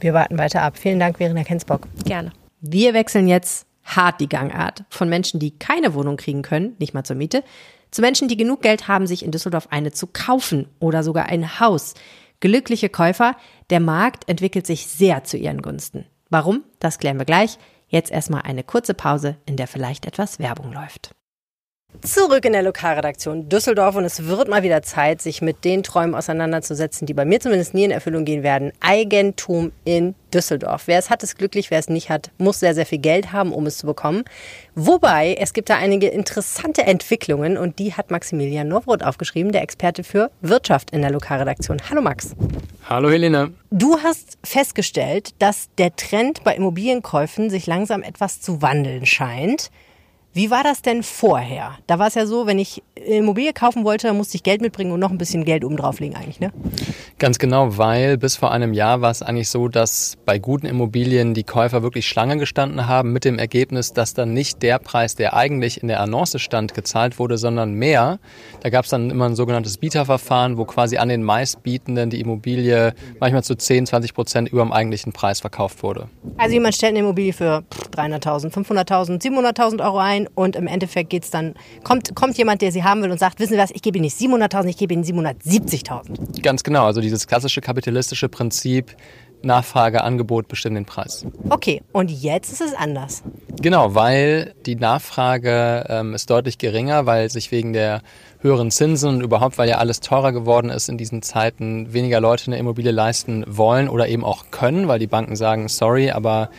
Wir warten weiter ab. Vielen Dank, Verena Kensbock. Gerne. Wir wechseln jetzt hart die Gangart von Menschen, die keine Wohnung kriegen können, nicht mal zur Miete, zu Menschen, die genug Geld haben, sich in Düsseldorf eine zu kaufen oder sogar ein Haus. Glückliche Käufer, der Markt entwickelt sich sehr zu ihren Gunsten. Warum? Das klären wir gleich. Jetzt erstmal eine kurze Pause, in der vielleicht etwas Werbung läuft. Zurück in der Lokalredaktion Düsseldorf und es wird mal wieder Zeit, sich mit den Träumen auseinanderzusetzen, die bei mir zumindest nie in Erfüllung gehen werden. Eigentum in Düsseldorf. Wer es hat, ist glücklich. Wer es nicht hat, muss sehr, sehr viel Geld haben, um es zu bekommen. Wobei, es gibt da einige interessante Entwicklungen und die hat Maximilian Nowroth aufgeschrieben, der Experte für Wirtschaft in der Lokalredaktion. Hallo Max. Hallo Helene. Du hast festgestellt, dass der Trend bei Immobilienkäufen sich langsam etwas zu wandeln scheint. Wie war das denn vorher? Da war es ja so, wenn ich Immobilie kaufen wollte, musste ich Geld mitbringen und noch ein bisschen Geld oben drauflegen eigentlich, ne? Ganz genau, weil bis vor einem Jahr war es eigentlich so, dass bei guten Immobilien die Käufer wirklich Schlange gestanden haben mit dem Ergebnis, dass dann nicht der Preis, der eigentlich in der Annonce stand, gezahlt wurde, sondern mehr. Da gab es dann immer ein sogenanntes Bieterverfahren, wo quasi an den meistbietenden die Immobilie manchmal zu 10, 20 Prozent über dem eigentlichen Preis verkauft wurde. Also jemand stellt eine Immobilie für 300.000, 500.000, 700.000 Euro ein und im Endeffekt geht's dann, kommt, kommt jemand, der sie haben will und sagt, wissen Sie was, ich gebe Ihnen nicht 700.000, ich gebe Ihnen 770.000. Ganz genau, also dieses klassische kapitalistische Prinzip, Nachfrage, Angebot bestimmen den Preis. Okay, und jetzt ist es anders. Genau, weil die Nachfrage ähm, ist deutlich geringer, weil sich wegen der höheren Zinsen und überhaupt, weil ja alles teurer geworden ist in diesen Zeiten, weniger Leute eine Immobilie leisten wollen oder eben auch können, weil die Banken sagen, sorry, aber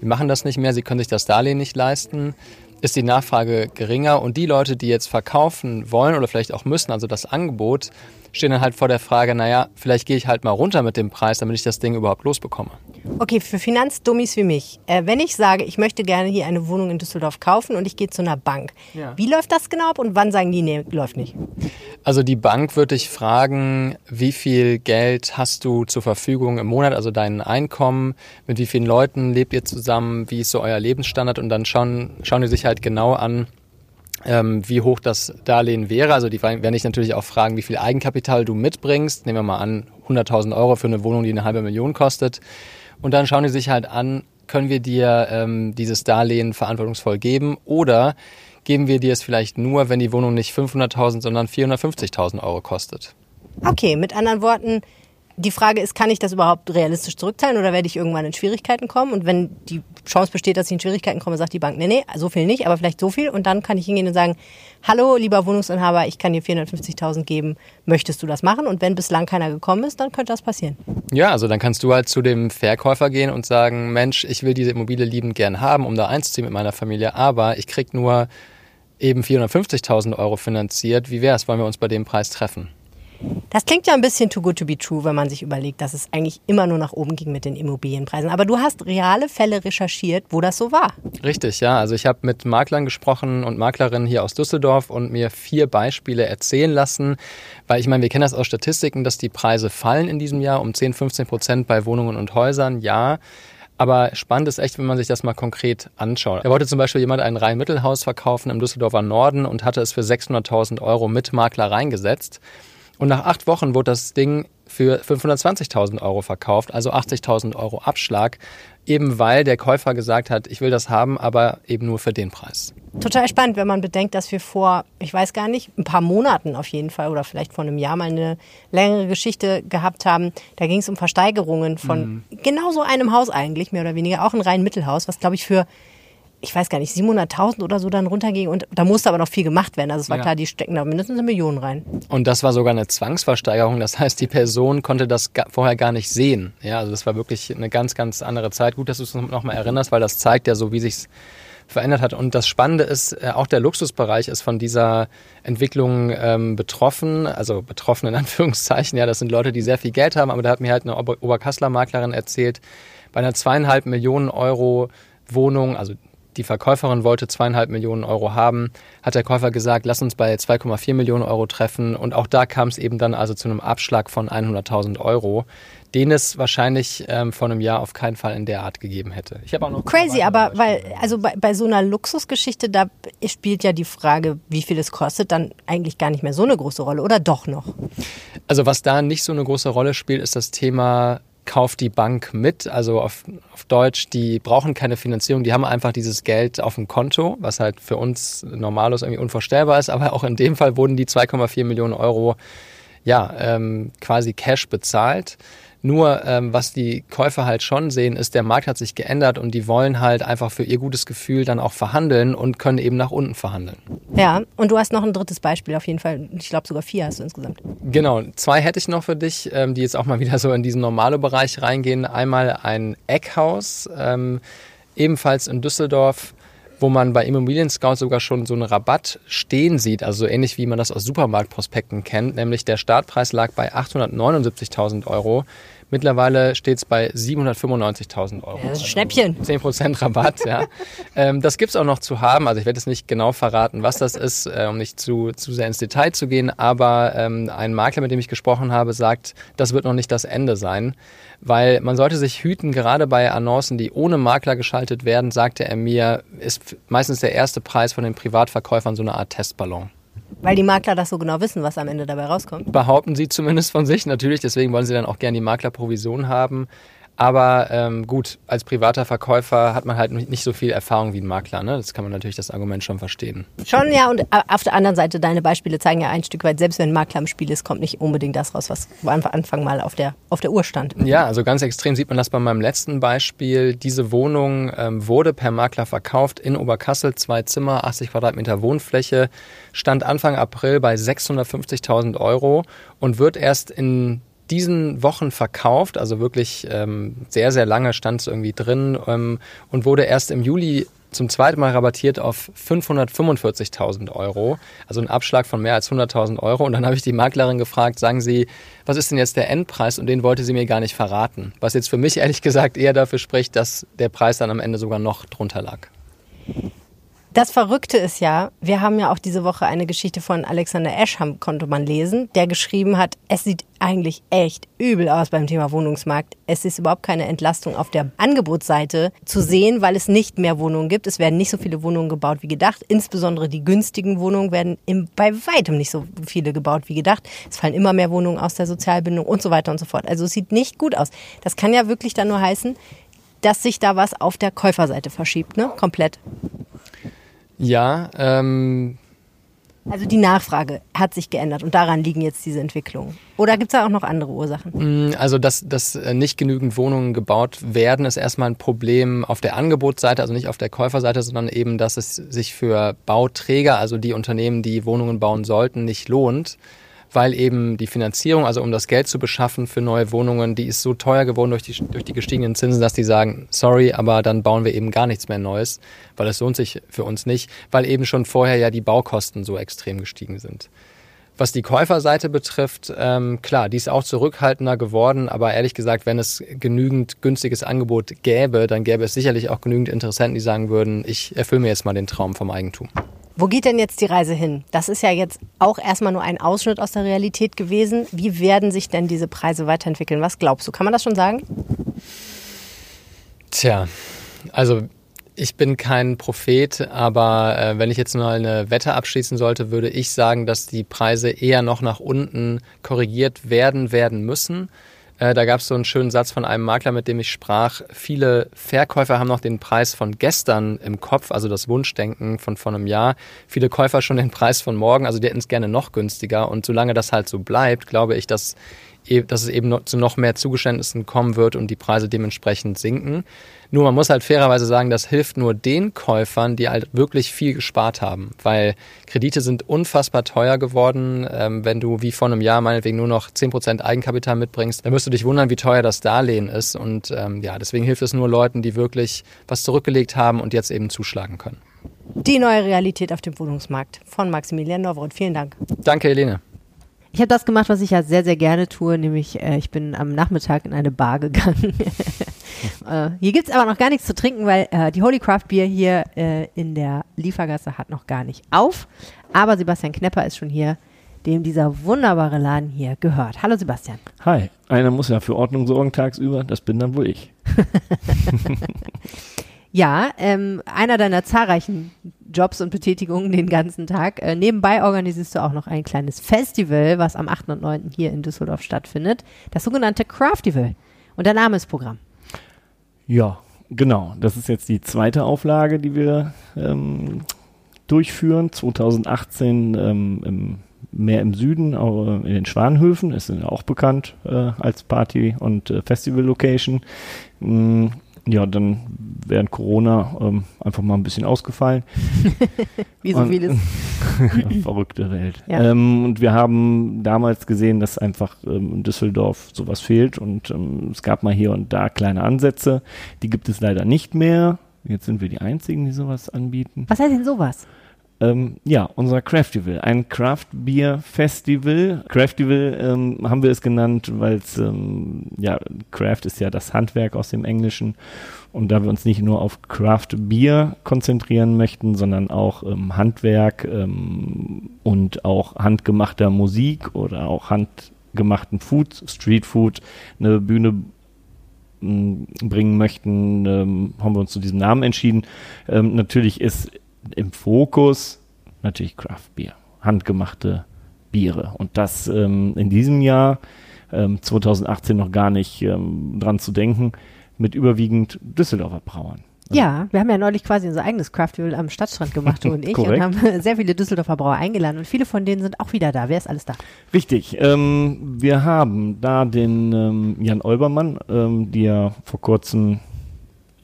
wir machen das nicht mehr, sie können sich das Darlehen nicht leisten, ist die Nachfrage geringer und die Leute, die jetzt verkaufen wollen oder vielleicht auch müssen, also das Angebot, stehen dann halt vor der Frage, naja, vielleicht gehe ich halt mal runter mit dem Preis, damit ich das Ding überhaupt losbekomme. Okay, für Finanzdummies wie mich, äh, wenn ich sage, ich möchte gerne hier eine Wohnung in Düsseldorf kaufen und ich gehe zu einer Bank, Ja. wie läuft das genau ab und wann sagen die, nee, läuft nicht? Also die Bank wird dich fragen, wie viel Geld hast du zur Verfügung im Monat, also dein Einkommen, mit wie vielen Leuten lebt ihr zusammen, wie ist so euer Lebensstandard und dann schauen, schauen die sich halt genau an, ähm, wie hoch das Darlehen wäre. Also die werden dich natürlich auch fragen, wie viel Eigenkapital du mitbringst. Nehmen wir mal an, 100.000 Euro für eine Wohnung, die eine halbe Million kostet. Und dann schauen die sich halt an, können wir dir ähm, dieses Darlehen verantwortungsvoll geben oder geben wir dir es vielleicht nur, wenn die Wohnung nicht 500.000, sondern 450.000 Euro kostet. Okay, mit anderen Worten, die Frage ist, kann ich das überhaupt realistisch zurückzahlen oder werde ich irgendwann in Schwierigkeiten kommen? Und wenn die Chance besteht, dass ich in Schwierigkeiten komme, sagt die Bank, nee, nee, so viel nicht, aber vielleicht so viel. Und dann kann ich hingehen und sagen, hallo, lieber Wohnungsinhaber, ich kann dir 450.000 geben, möchtest du das machen? Und wenn bislang keiner gekommen ist, dann könnte das passieren. Ja, also dann kannst du halt zu dem Verkäufer gehen und sagen, Mensch, ich will diese Immobilie liebend gern haben, um da einzuziehen mit meiner Familie, aber ich krieg nur eben 450.000 Euro finanziert. Wie wäre es? Wollen wir uns bei dem Preis treffen? Das klingt ja ein bisschen too good to be true, wenn man sich überlegt, dass es eigentlich immer nur nach oben ging mit den Immobilienpreisen. Aber du hast reale Fälle recherchiert, wo das so war. Richtig, ja. Also ich habe mit Maklern gesprochen und Maklerinnen hier aus Düsseldorf und mir vier Beispiele erzählen lassen, weil ich meine, wir kennen das aus Statistiken, dass die Preise fallen in diesem Jahr um 10, 15 Prozent bei Wohnungen und Häusern, ja. Aber spannend ist echt, wenn man sich das mal konkret anschaut. Er wollte zum Beispiel jemand ein Rhein-Mittelhaus verkaufen im Düsseldorfer Norden und hatte es für 600.000 Euro mit Makler reingesetzt. Und nach acht Wochen wurde das Ding für 520.000 Euro verkauft, also 80.000 Euro Abschlag, eben weil der Käufer gesagt hat, ich will das haben, aber eben nur für den Preis. Total spannend, wenn man bedenkt, dass wir vor, ich weiß gar nicht, ein paar Monaten auf jeden Fall oder vielleicht vor einem Jahr mal eine längere Geschichte gehabt haben. Da ging es um Versteigerungen von mhm. genau so einem Haus eigentlich, mehr oder weniger, auch ein rein Mittelhaus, was glaube ich für ich weiß gar nicht, 700.000 oder so dann runterging und da musste aber noch viel gemacht werden. Also es war ja. klar, die stecken da mindestens eine Million rein. Und das war sogar eine Zwangsversteigerung. Das heißt, die Person konnte das vorher gar nicht sehen. Ja, also das war wirklich eine ganz, ganz andere Zeit. Gut, dass du es nochmal erinnerst, weil das zeigt ja so, wie sich's verändert hat. Und das Spannende ist, äh, auch der Luxusbereich ist von dieser Entwicklung ähm, betroffen, also betroffen in Anführungszeichen. Ja, das sind Leute, die sehr viel Geld haben, aber da hat mir halt eine Ober Oberkassler Maklerin erzählt, bei einer zweieinhalb Millionen Euro Wohnung, also die Verkäuferin wollte zweieinhalb Millionen Euro haben, hat der Käufer gesagt, lass uns bei 2,4 Millionen Euro treffen. Und auch da kam es eben dann also zu einem Abschlag von 100.000 Euro, den es wahrscheinlich ähm, vor einem Jahr auf keinen Fall in der Art gegeben hätte. Ich habe auch noch crazy, aber weil also bei, bei so einer Luxusgeschichte da spielt ja die Frage, wie viel es kostet, dann eigentlich gar nicht mehr so eine große Rolle oder doch noch? Also was da nicht so eine große Rolle spielt, ist das Thema kauft die Bank mit. Also auf, auf Deutsch, die brauchen keine Finanzierung, die haben einfach dieses Geld auf dem Konto, was halt für uns normalos irgendwie unvorstellbar ist. Aber auch in dem Fall wurden die 2,4 Millionen Euro ja, ähm, quasi Cash bezahlt. Nur ähm, was die Käufer halt schon sehen, ist, der Markt hat sich geändert und die wollen halt einfach für ihr gutes Gefühl dann auch verhandeln und können eben nach unten verhandeln. Ja, und du hast noch ein drittes Beispiel auf jeden Fall. Ich glaube sogar vier hast du insgesamt. Genau, zwei hätte ich noch für dich, ähm, die jetzt auch mal wieder so in diesen normale Bereich reingehen. Einmal ein Eckhaus, ähm, ebenfalls in Düsseldorf wo man bei Immobilien Scout sogar schon so einen Rabatt stehen sieht, also so ähnlich wie man das aus Supermarktprospekten kennt, nämlich der Startpreis lag bei 879.000 Euro. Mittlerweile steht es bei 795.000 Euro. Ja, das ist ein Schnäppchen. 10% Rabatt, ja. ähm, das gibt's auch noch zu haben. Also ich werde jetzt nicht genau verraten, was das ist, äh, um nicht zu, zu sehr ins Detail zu gehen. Aber ähm, ein Makler, mit dem ich gesprochen habe, sagt, das wird noch nicht das Ende sein. Weil man sollte sich hüten, gerade bei Annoncen, die ohne Makler geschaltet werden, sagte er mir, ist meistens der erste Preis von den Privatverkäufern so eine Art Testballon. Weil die Makler das so genau wissen, was am Ende dabei rauskommt. Behaupten sie zumindest von sich natürlich, deswegen wollen sie dann auch gerne die Maklerprovision haben. Aber ähm, gut, als privater Verkäufer hat man halt nicht so viel Erfahrung wie ein Makler. Ne? Das kann man natürlich das Argument schon verstehen. Schon, ja. Und auf der anderen Seite, deine Beispiele zeigen ja ein Stück weit, selbst wenn ein Makler im Spiel ist, kommt nicht unbedingt das raus, was am Anfang mal auf der, auf der Uhr stand. Ja, also ganz extrem sieht man das bei meinem letzten Beispiel. Diese Wohnung ähm, wurde per Makler verkauft in Oberkassel, zwei Zimmer, 80 Quadratmeter Wohnfläche, stand Anfang April bei 650.000 Euro und wird erst in diesen Wochen verkauft, also wirklich ähm, sehr, sehr lange stand es irgendwie drin ähm, und wurde erst im Juli zum zweiten Mal rabattiert auf 545.000 Euro, also ein Abschlag von mehr als 100.000 Euro. Und dann habe ich die Maklerin gefragt, sagen Sie, was ist denn jetzt der Endpreis? Und den wollte sie mir gar nicht verraten. Was jetzt für mich ehrlich gesagt eher dafür spricht, dass der Preis dann am Ende sogar noch drunter lag. Das Verrückte ist ja, wir haben ja auch diese Woche eine Geschichte von Alexander Eschham, konnte man lesen, der geschrieben hat, es sieht eigentlich echt übel aus beim Thema Wohnungsmarkt. Es ist überhaupt keine Entlastung auf der Angebotsseite zu sehen, weil es nicht mehr Wohnungen gibt. Es werden nicht so viele Wohnungen gebaut wie gedacht. Insbesondere die günstigen Wohnungen werden im, bei weitem nicht so viele gebaut wie gedacht. Es fallen immer mehr Wohnungen aus der Sozialbindung und so weiter und so fort. Also es sieht nicht gut aus. Das kann ja wirklich dann nur heißen, dass sich da was auf der Käuferseite verschiebt, ne? Komplett. Ja, ähm, Also die Nachfrage hat sich geändert und daran liegen jetzt diese Entwicklungen. Oder gibt es da auch noch andere Ursachen? Mm, also, dass, dass äh, nicht genügend Wohnungen gebaut werden, ist erstmal ein Problem auf der Angebotsseite, also nicht auf der Käuferseite, sondern eben, dass es sich für Bauträger, also die Unternehmen, die Wohnungen bauen sollten, nicht lohnt weil eben die Finanzierung, also um das Geld zu beschaffen für neue Wohnungen, die ist so teuer geworden durch die, durch die gestiegenen Zinsen, dass die sagen, sorry, aber dann bauen wir eben gar nichts mehr Neues, weil es lohnt sich für uns nicht, weil eben schon vorher ja die Baukosten so extrem gestiegen sind. Was die Käuferseite betrifft, ähm, klar, die ist auch zurückhaltender geworden, aber ehrlich gesagt, wenn es genügend günstiges Angebot gäbe, dann gäbe es sicherlich auch genügend Interessenten, die sagen würden, ich erfülle mir jetzt mal den Traum vom Eigentum. Wo geht denn jetzt die Reise hin? Das ist ja jetzt auch erstmal nur ein Ausschnitt aus der Realität gewesen. Wie werden sich denn diese Preise weiterentwickeln? Was glaubst du? Kann man das schon sagen? Tja, also ich bin kein Prophet, aber äh, wenn ich jetzt mal eine Wette abschließen sollte, würde ich sagen, dass die Preise eher noch nach unten korrigiert werden werden müssen. Äh, da gab es so einen schönen Satz von einem Makler, mit dem ich sprach. Viele Verkäufer haben noch den Preis von gestern im Kopf, also das Wunschdenken von vor einem Jahr. Viele Käufer schon den Preis von morgen, also die hätten es gerne noch günstiger. Und solange das halt so bleibt, glaube ich, dass, dass es eben zu noch mehr Zugeständnissen kommen wird und die Preise dementsprechend sinken. Nur man muss halt fairerweise sagen, das hilft nur den Käufern, die halt wirklich viel gespart haben, weil Kredite sind unfassbar teuer geworden. Ähm, wenn du wie vor einem Jahr meinetwegen nur noch 10% Eigenkapital mitbringst, dann wirst du dich wundern, wie teuer das Darlehen ist. Und ähm, ja, deswegen hilft es nur Leuten, die wirklich was zurückgelegt haben und jetzt eben zuschlagen können. Die neue Realität auf dem Wohnungsmarkt von Maximilian Nowroth. Vielen Dank. Danke, Helene. Ich habe das gemacht, was ich ja sehr, sehr gerne tue, nämlich äh, ich bin am Nachmittag in eine Bar gegangen. äh, hier gibt es aber noch gar nichts zu trinken, weil äh, die Holy Craft Beer hier äh, in der Liefergasse hat noch gar nicht auf. Aber Sebastian Knepper ist schon hier, dem dieser wunderbare Laden hier gehört. Hallo Sebastian. Hi, einer muss ja für Ordnung sorgen tagsüber, das bin dann wohl ich. Ja, ähm, einer deiner zahlreichen Jobs und Betätigungen den ganzen Tag. Äh, nebenbei organisierst du auch noch ein kleines Festival, was am 8. und 9. hier in Düsseldorf stattfindet. Das sogenannte Craftival. Und der Name ist Programm. Ja, genau. Das ist jetzt die zweite Auflage, die wir ähm, durchführen. 2018 ähm, im, mehr im Süden, auch in den Schwanhöfen. Ist auch bekannt äh, als Party- und äh, Festival-Location. Mm, ja, dann während Corona ähm, einfach mal ein bisschen ausgefallen. Wie so vieles. verrückte Welt. Ja. Ähm, und wir haben damals gesehen, dass einfach ähm, in Düsseldorf sowas fehlt und ähm, es gab mal hier und da kleine Ansätze. Die gibt es leider nicht mehr. Jetzt sind wir die Einzigen, die sowas anbieten. Was heißt denn sowas? Ähm, ja, unser Craftival, ein Craft Beer Festival. Craftival ähm, haben wir es genannt, weil es, ähm, ja, Craft ist ja das Handwerk aus dem Englischen. Und da wir uns nicht nur auf Craft Beer konzentrieren möchten, sondern auch ähm, Handwerk ähm, und auch handgemachter Musik oder auch handgemachten Food, Street Food, eine Bühne bringen möchten, ähm, haben wir uns zu diesem Namen entschieden. Natürlich ist im Fokus natürlich Craft Beer, handgemachte Biere. Und das ähm, in diesem Jahr, ähm, 2018 noch gar nicht ähm, dran zu denken, mit überwiegend Düsseldorfer Brauern. Ja, wir haben ja neulich quasi unser eigenes Craftwell am Stadtstrand gemacht, du und ich, und haben sehr viele Düsseldorfer Brauer eingeladen und viele von denen sind auch wieder da. Wer ist alles da? Richtig. Ähm, wir haben da den ähm, Jan Olbermann, ähm, die ja vor kurzem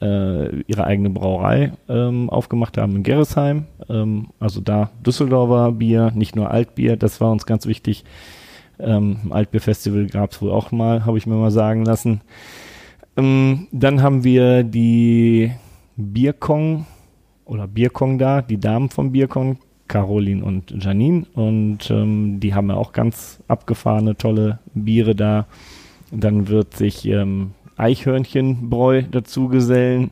äh, ihre eigene Brauerei ähm, aufgemacht haben in Gerresheim. Ähm, also da Düsseldorfer Bier, nicht nur Altbier, das war uns ganz wichtig. Ähm, Altbierfestival gab es wohl auch mal, habe ich mir mal sagen lassen. Ähm, dann haben wir die Bierkong oder Bierkong da, die Damen vom Bierkong, Caroline und Janine. Und ähm, die haben ja auch ganz abgefahrene, tolle Biere da. Dann wird sich ähm, Eichhörnchenbräu dazu gesellen.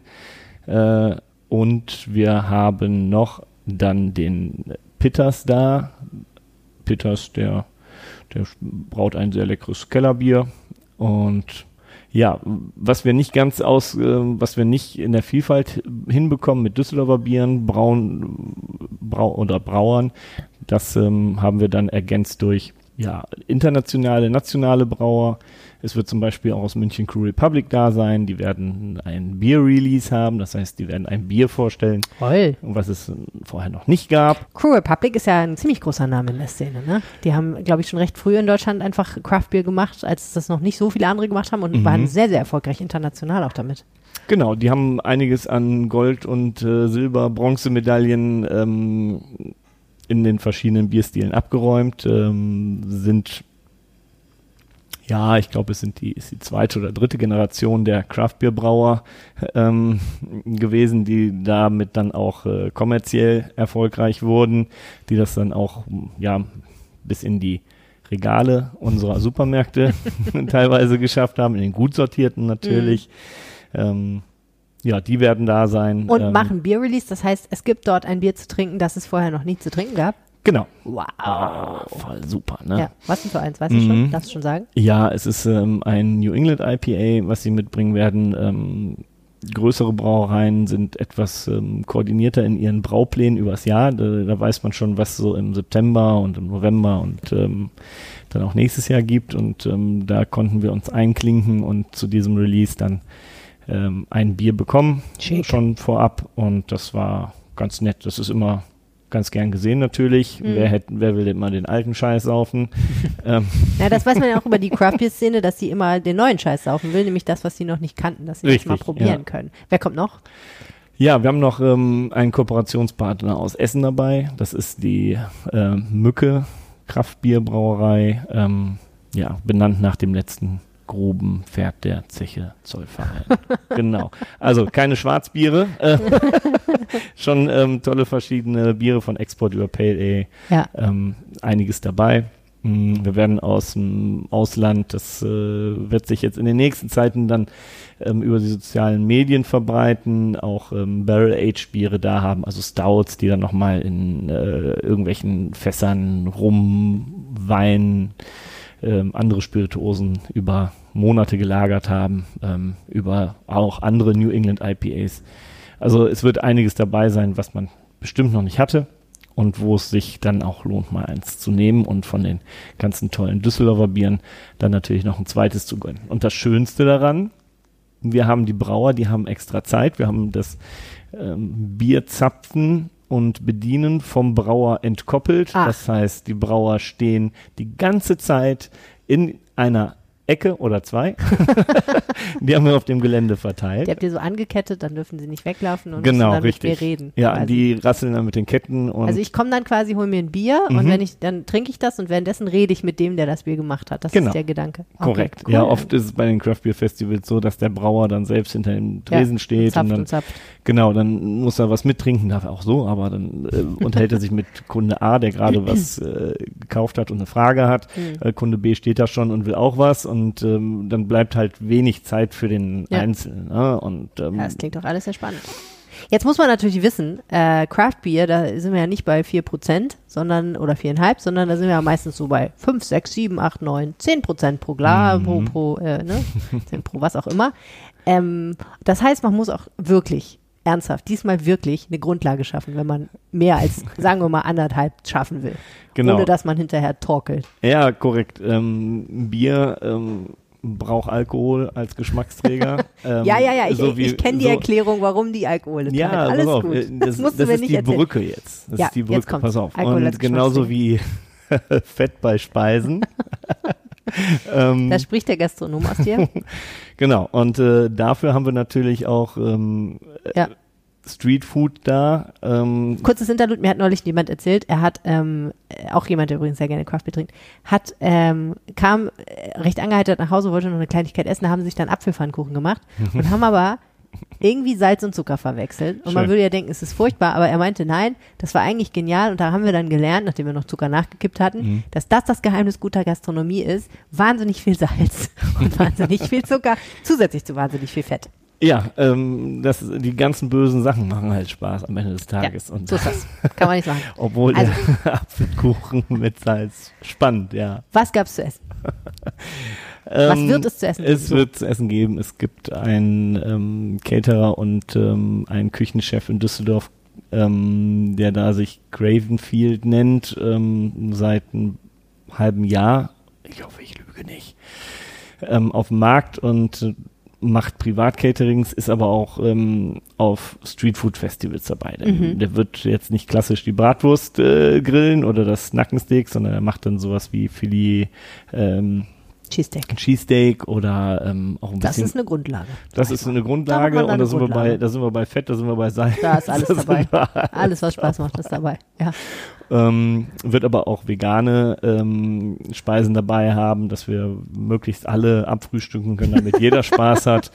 Äh, und wir haben noch dann den Pitters da. Pitters, der, der braut ein sehr leckeres Kellerbier. Und ja, was wir nicht ganz aus, äh, was wir nicht in der Vielfalt hinbekommen mit Düsseldorfer Bieren, Braun, Brau oder Brauern, das ähm, haben wir dann ergänzt durch ja, internationale, nationale Brauer. Es wird zum Beispiel auch aus München Crew Republic da sein. Die werden ein Bier-Release haben. Das heißt, die werden ein Bier vorstellen, Toll. was es vorher noch nicht gab. Crew Republic ist ja ein ziemlich großer Name in der Szene, ne? Die haben, glaube ich, schon recht früh in Deutschland einfach Craft Beer gemacht, als das noch nicht so viele andere gemacht haben und Mhm. waren sehr, sehr erfolgreich international auch damit. Genau, die haben einiges an Gold- und äh, Silber-, Bronzemedaillen ähm, in den verschiedenen Bierstilen abgeräumt, ähm, sind ja, ich glaube, es sind die, ist die zweite oder dritte Generation der Craft-Bier-Brauer ähm, gewesen, die damit dann auch äh, kommerziell erfolgreich wurden, die das dann auch ja bis in die Regale unserer Supermärkte teilweise geschafft haben, in den gut sortierten natürlich. Ähm, ja, die werden da sein. Und ähm, machen Bier-Release, das heißt, es gibt dort ein Bier zu trinken, das es vorher noch nie zu trinken gab. Genau. Wow. Ah, voll super, ne? Ja, was denn für eins, weißt du schon? Mhm. Darfst du schon sagen? Ja, es ist ähm, ein New England IPA, was sie mitbringen werden. Ähm, größere Brauereien sind etwas ähm, koordinierter in ihren Brauplänen übers Jahr. Da, da weiß man schon, was so im September und im November und ähm, dann auch nächstes Jahr gibt. Und ähm, da konnten wir uns einklinken und zu diesem Release dann ähm, ein Bier bekommen, Schick. schon vorab. Und das war ganz nett. Das ist immer ganz gern gesehen natürlich. Mhm. Wer, hätte, wer will immer den alten Scheiß saufen? ähm, Ja, das weiß man ja auch über die Craft Beer Szene, dass sie immer den neuen Scheiß saufen will, nämlich das, was sie noch nicht kannten, dass sie das Richtig, mal probieren ja. können. Wer kommt noch? Ja, wir haben noch ähm, einen Kooperationspartner aus Essen dabei. Das ist die äh, Mücke Kraftbierbrauerei, ähm, ja, benannt nach dem letzten Grubenpferd der Zeche Zollverein. genau. Also keine Schwarzbiere, äh, schon ähm, tolle verschiedene Biere von Export über Pale Ale, Ja. ähm, einiges dabei. Mm, Wir werden aus dem Ausland, das äh, wird sich jetzt in den nächsten Zeiten dann ähm, über die sozialen Medien verbreiten, auch ähm, Barrel-Aged-Biere da haben, also Stouts, die dann nochmal in äh, irgendwelchen Fässern rum, Wein, ähm, andere Spirituosen über Monate gelagert haben, ähm, über auch andere New England IPAs. Also es wird einiges dabei sein, was man bestimmt noch nicht hatte und wo es sich dann auch lohnt, mal eins zu nehmen und von den ganzen tollen Düsseldorfer Bieren dann natürlich noch ein zweites zu gönnen. Und das Schönste daran, wir haben die Brauer, die haben extra Zeit, wir haben das ähm, Bierzapfen und Bedienen vom Brauer entkoppelt. Ah. Das heißt, die Brauer stehen die ganze Zeit in einer Ecke oder zwei. die haben wir auf dem Gelände verteilt. Die habt ihr so angekettet, dann dürfen sie nicht weglaufen und genau, müssen dann richtig. mit mir reden. Ja, quasi. die rasseln dann mit den Ketten und Also ich komme dann quasi, hol mir ein Bier und Mhm. wenn ich, dann trinke ich das und währenddessen rede ich mit dem, der das Bier gemacht hat. Das Genau. ist der Gedanke. Okay, Korrekt. cool. Ja, oft ist es bei den Craft Beer Festivals so, dass der Brauer dann selbst hinter dem Tresen steht zapft und dann und zapft. genau, dann muss er was mittrinken, darf er auch so, aber dann äh, unterhält er sich mit Kunde A, der gerade was äh, gekauft hat und eine Frage hat. Mhm. Äh, Kunde B steht da schon und will auch was und ähm, dann bleibt halt wenig Zeit für den Ja. Einzelnen. Ne? Und ähm, Ja, das klingt doch alles sehr spannend. Jetzt muss man natürlich wissen, äh, Craft Beer, da sind wir ja nicht bei 4%, sondern, oder 4,5, sondern da sind wir ja meistens so bei 5, 6, 7, 8, 9, 10% pro Glas, Mhm. pro, pro, äh, ne, 10 pro was auch immer. Ähm, das heißt, man muss auch wirklich, ernsthaft, diesmal wirklich eine Grundlage schaffen, wenn man mehr als, sagen wir mal, anderthalb schaffen will. Genau. Ohne dass man hinterher torkelt. Ja, korrekt. Ähm, Bier ähm, braucht Alkohol als Geschmacksträger. Ähm, ja, ja, ja, ich, so wie- ich kenne die so- Erklärung, warum die Alkohol Ja, Alles pass auf, gut. äh, das, das mir ist die erzählen. Brücke jetzt. Das Ja, ist die jetzt Brücke, pass auf. Alkohol Und genauso wie Fett bei Speisen. ähm, Da spricht der Gastronom aus dir. genau, und äh, dafür haben wir natürlich auch ähm, Ja. Street Food da. Ähm, Kurzes Interlude, mir hat neulich jemand erzählt, er hat, ähm, äh, auch jemand, der übrigens sehr gerne Craft Beer trinkt, hat, ähm, kam äh, recht angeheitert nach Hause, wollte noch eine Kleinigkeit essen, da haben sie sich dann Apfelpfannkuchen gemacht und haben aber irgendwie Salz und Zucker verwechselt. Und man Schön. würde ja denken, es ist furchtbar, aber er meinte, nein, das war eigentlich genial und da haben wir dann gelernt, nachdem wir noch Zucker nachgekippt hatten, Mhm. dass das das Geheimnis guter Gastronomie ist. Wahnsinnig viel Salz und wahnsinnig viel Zucker, zusätzlich zu wahnsinnig viel Fett. ja, ähm, das, die ganzen bösen Sachen machen halt Spaß am Ende des Tages. und So ist das. Kann man nicht machen. Obwohl Also- der Apfelkuchen mit Salz spannend, ja. Was gab's zu essen? Was Ähm, wird es zu essen geben? Es wird zu essen geben. Es gibt einen ähm, Caterer und ähm, einen Küchenchef in Düsseldorf, ähm, der da sich Gravenfield nennt, ähm, seit ein halben Jahr, ich hoffe, ich lüge nicht, ähm, auf dem Markt und äh, macht Privatcaterings, ist aber auch ähm, auf Streetfood-Festivals dabei. Der, Mhm. der wird jetzt nicht klassisch die Bratwurst äh, grillen oder das Nackensteak, sondern er macht dann sowas wie Filet ähm, Cheesesteak. Cheesesteak oder ähm, auch ein Das bisschen. ist eine Grundlage. das ist eine Da Grundlage dann und da sind, wir bei, Grundlage. da sind wir bei Fett, da sind wir bei Salz. Da ist alles da dabei. Alles, was Spaß macht, ist dabei. Ja. ähm, wird aber auch vegane ähm, Speisen dabei haben, dass wir möglichst alle abfrühstücken können, damit jeder Spaß hat.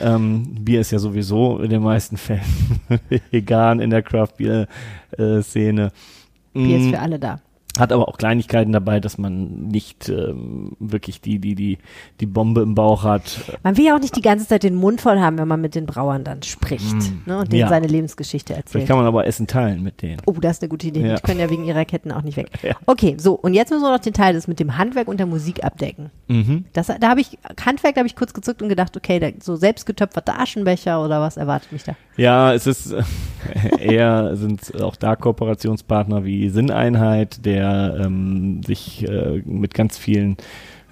Ähm, Bier ist ja sowieso in den meisten Fällen vegan in der Craft-Bier-Szene. Bier ist Mm, für alle da. Hat aber auch Kleinigkeiten dabei, dass man nicht ähm, wirklich die, die, die, die Bombe im Bauch hat. Man will ja auch nicht die ganze Zeit den Mund voll haben, wenn man mit den Brauern dann spricht ne, und denen Mm. Ja. seine Lebensgeschichte erzählt. Vielleicht kann man aber Essen teilen mit denen. Oh, das ist eine gute Idee. Ja. Die können ja wegen ihrer Ketten auch nicht weg. Ja. Okay, so, und jetzt müssen wir noch den Teil des mit dem Handwerk und der Musik abdecken. Mhm. Das, da habe ich, Handwerk, da habe ich kurz gezuckt und gedacht, okay, da, so selbstgetöpferte Aschenbecher oder was erwartet mich da? Ja, es ist äh, eher sind auch da Kooperationspartner wie Sinneinheit, der ähm, sich äh, mit ganz vielen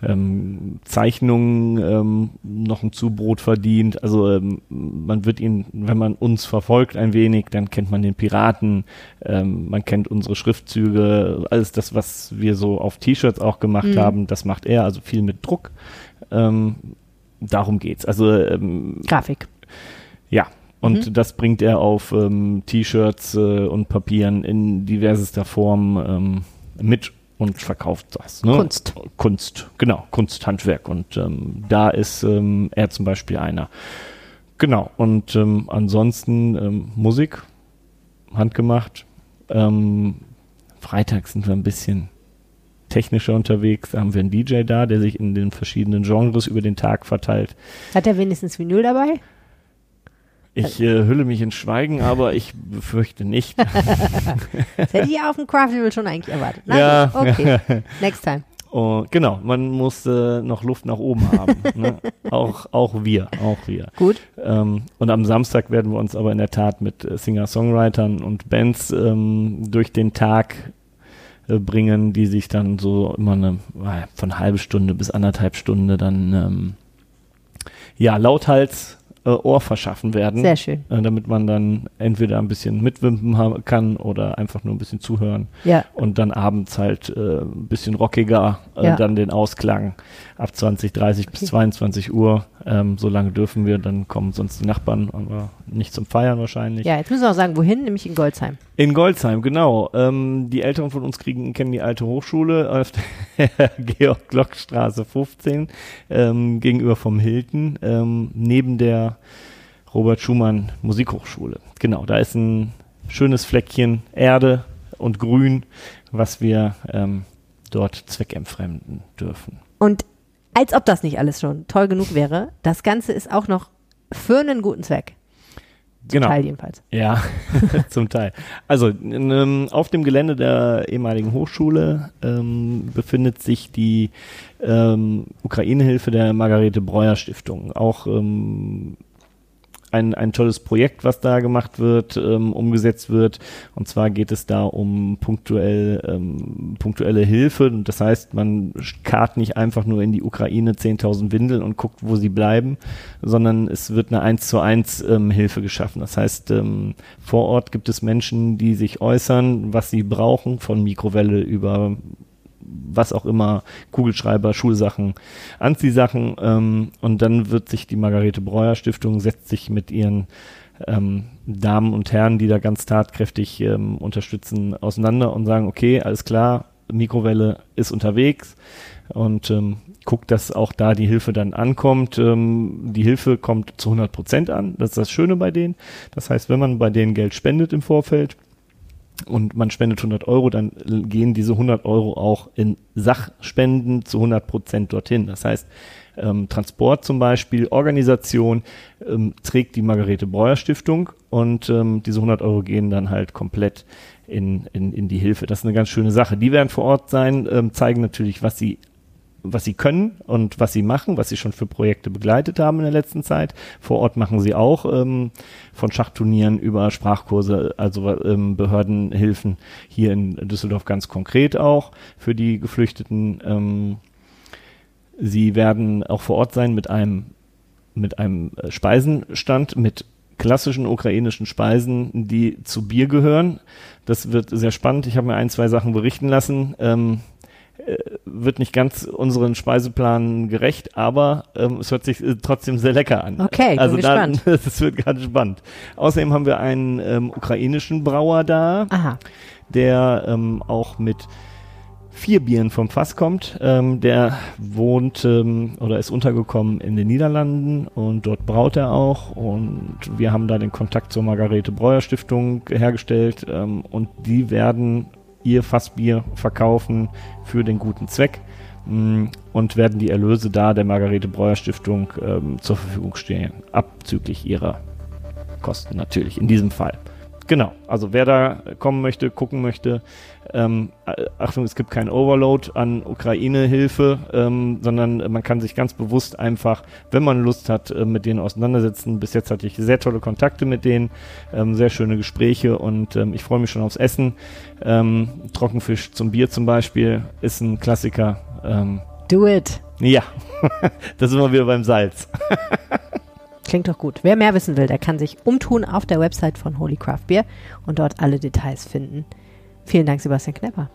ähm, Zeichnungen ähm, noch ein Zubrot verdient. Also ähm, man wird ihn, wenn man uns verfolgt ein wenig, dann kennt man den Piraten, ähm, man kennt unsere Schriftzüge, alles das, was wir so auf T-Shirts auch gemacht Mhm. haben, das macht er, also viel mit Druck. Ähm, darum geht's. Also ähm, Grafik. ja, und Mhm. das bringt er auf ähm, T-Shirts äh, und Papieren in diversester Form ähm, mit und verkauft das. Ne? Kunst. Kunst, genau, Kunsthandwerk. Und ähm, da ist ähm, er zum Beispiel einer. Genau, und ähm, ansonsten ähm, Musik, handgemacht. Ähm, Freitag sind wir ein bisschen technischer unterwegs. Da haben wir einen DJ da, der sich in den verschiedenen Genres über den Tag verteilt. Hat er wenigstens Vinyl dabei? Ich äh, hülle mich in Schweigen, aber ich befürchte nicht. Das hätte ich auf dem Craftival schon eigentlich erwartet. Na Ja. okay. Next time. Oh, genau, man muss äh, noch Luft nach oben haben. ne? auch, auch wir, auch wir. Gut. Ähm, und am Samstag werden wir uns aber in der Tat mit äh, Singer-Songwritern und Bands ähm, durch den Tag äh, bringen, die sich dann so immer eine äh, von halbe Stunde bis anderthalb Stunde dann ähm, ja lauthals äh, Ohr verschaffen werden. Sehr schön. Äh, damit man dann entweder ein bisschen mitwimpen haben kann oder einfach nur ein bisschen zuhören Ja. und dann abends halt äh, ein bisschen rockiger äh, Ja. dann den Ausklang ab 20, 30 bis 22 Uhr. Ähm, so lange dürfen wir, dann kommen sonst die Nachbarn, aber nicht zum Feiern wahrscheinlich. Ja, jetzt müssen wir auch sagen, wohin? Nämlich in Goldsheim. In Goldsheim, genau. Ähm, die Älteren von uns kriegen, kennen die alte Hochschule auf der Georg-Glock-Straße 15 ähm, gegenüber vom Hilton, ähm, neben der Robert Schumann Musikhochschule. Genau, da ist ein schönes Fleckchen Erde und Grün, was wir ähm, dort zweckentfremden dürfen. Und als ob das nicht alles schon toll genug wäre, das Ganze ist auch noch für einen guten Zweck. Genau. Teil jedenfalls. Ja, zum Teil. Also ähm, auf dem Gelände der ehemaligen Hochschule ähm, befindet sich die ähm, Ukraine-Hilfe der Margarete Breuer Stiftung. Auch ähm, ein, ein tolles Projekt, was da gemacht wird, ähm, umgesetzt wird. Und zwar geht es da um punktuell, ähm, punktuelle Hilfe. Und das heißt, man kart nicht einfach nur in die Ukraine 10.000 Windeln und guckt, wo sie bleiben, sondern es wird eine 1 zu 1 ähm, Hilfe geschaffen. Das heißt, ähm, vor Ort gibt es Menschen, die sich äußern, was sie brauchen, von Mikrowelle über was auch immer, Kugelschreiber, Schulsachen, Anziehsachen ähm, und dann wird sich die Margarete Breuer Stiftung setzt sich mit ihren ähm, Damen und Herren, die da ganz tatkräftig ähm, unterstützen, auseinander und sagen, okay, alles klar, Mikrowelle ist unterwegs und ähm, guckt, dass auch da die Hilfe dann ankommt. Ähm, die Hilfe kommt zu 100 Prozent an, das ist das Schöne bei denen. Das heißt, wenn man bei denen Geld spendet im Vorfeld, und man spendet 100 Euro, dann gehen diese 100 Euro auch in Sachspenden zu 100 Prozent dorthin. Das heißt, ähm, Transport zum Beispiel, Organisation ähm, trägt die Margarete Breuer Stiftung und ähm, diese 100 Euro gehen dann halt komplett in, in, in die Hilfe. Das ist eine ganz schöne Sache. Die werden vor Ort sein, ähm, zeigen natürlich, was sie was sie können und was sie machen, was sie schon für Projekte begleitet haben in der letzten Zeit. Vor Ort machen sie auch ähm, von Schachturnieren über Sprachkurse, also ähm, Behördenhilfen hier in Düsseldorf ganz konkret auch für die Geflüchteten. Ähm, sie werden auch vor Ort sein mit einem mit einem äh, Speisenstand mit klassischen ukrainischen Speisen, die zu Bier gehören. Das wird sehr spannend. Ich habe mir ein, zwei Sachen berichten lassen. Ähm, äh, wird nicht ganz unseren Speiseplan gerecht, aber ähm, es hört sich äh, trotzdem sehr lecker an. Okay, also da, gespannt. das wird ganz spannend. Außerdem haben wir einen ähm, ukrainischen Brauer da, Aha. der ähm, auch mit vier Bieren vom Fass kommt. Ähm, der wohnt ähm, oder ist untergekommen in den Niederlanden und dort braut er auch. Und wir haben da den Kontakt zur Margarete Breuer Stiftung hergestellt ähm, und die werden ihr Fassbier verkaufen für den guten Zweck mh, und werden die Erlöse da der Margarete Breuer Stiftung ähm, zur Verfügung stehen, abzüglich ihrer Kosten natürlich in diesem Fall. Genau, also wer da kommen möchte, gucken möchte, ähm, äh, Achtung, es gibt kein Overload an Ukraine-Hilfe, ähm, sondern man kann sich ganz bewusst einfach, wenn man Lust hat, äh, mit denen auseinandersetzen. Bis jetzt hatte ich sehr tolle Kontakte mit denen, ähm, sehr schöne Gespräche und ähm, ich freue mich schon aufs Essen. Ähm, Trockenfisch zum Bier zum Beispiel ist ein Klassiker. Ähm, Do it. ja, da sind wir wieder beim Salz. Klingt doch gut. Wer mehr wissen will, der kann sich umtun auf der Website von Holy Craft Beer und dort alle Details finden. Vielen Dank, Sebastian Knepper.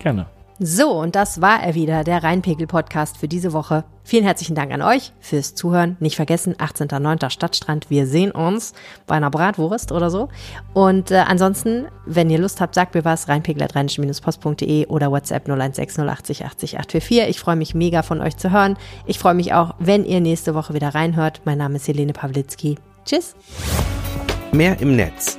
Gerne. So, und das war er wieder, der Rheinpegel-Podcast für diese Woche. Vielen herzlichen Dank an euch fürs Zuhören. Nicht vergessen, 18.09. Stadtstrand. Wir sehen uns bei einer Bratwurst oder so. Und äh, ansonsten, wenn ihr Lust habt, sagt mir was, rheinpegel.rheinisch-post.de oder WhatsApp 0160 80 80 844. Ich freue mich mega von euch zu hören. Ich freue mich auch, wenn ihr nächste Woche wieder reinhört. Mein Name ist Helene Pawlitzki. Tschüss. Mehr im Netz.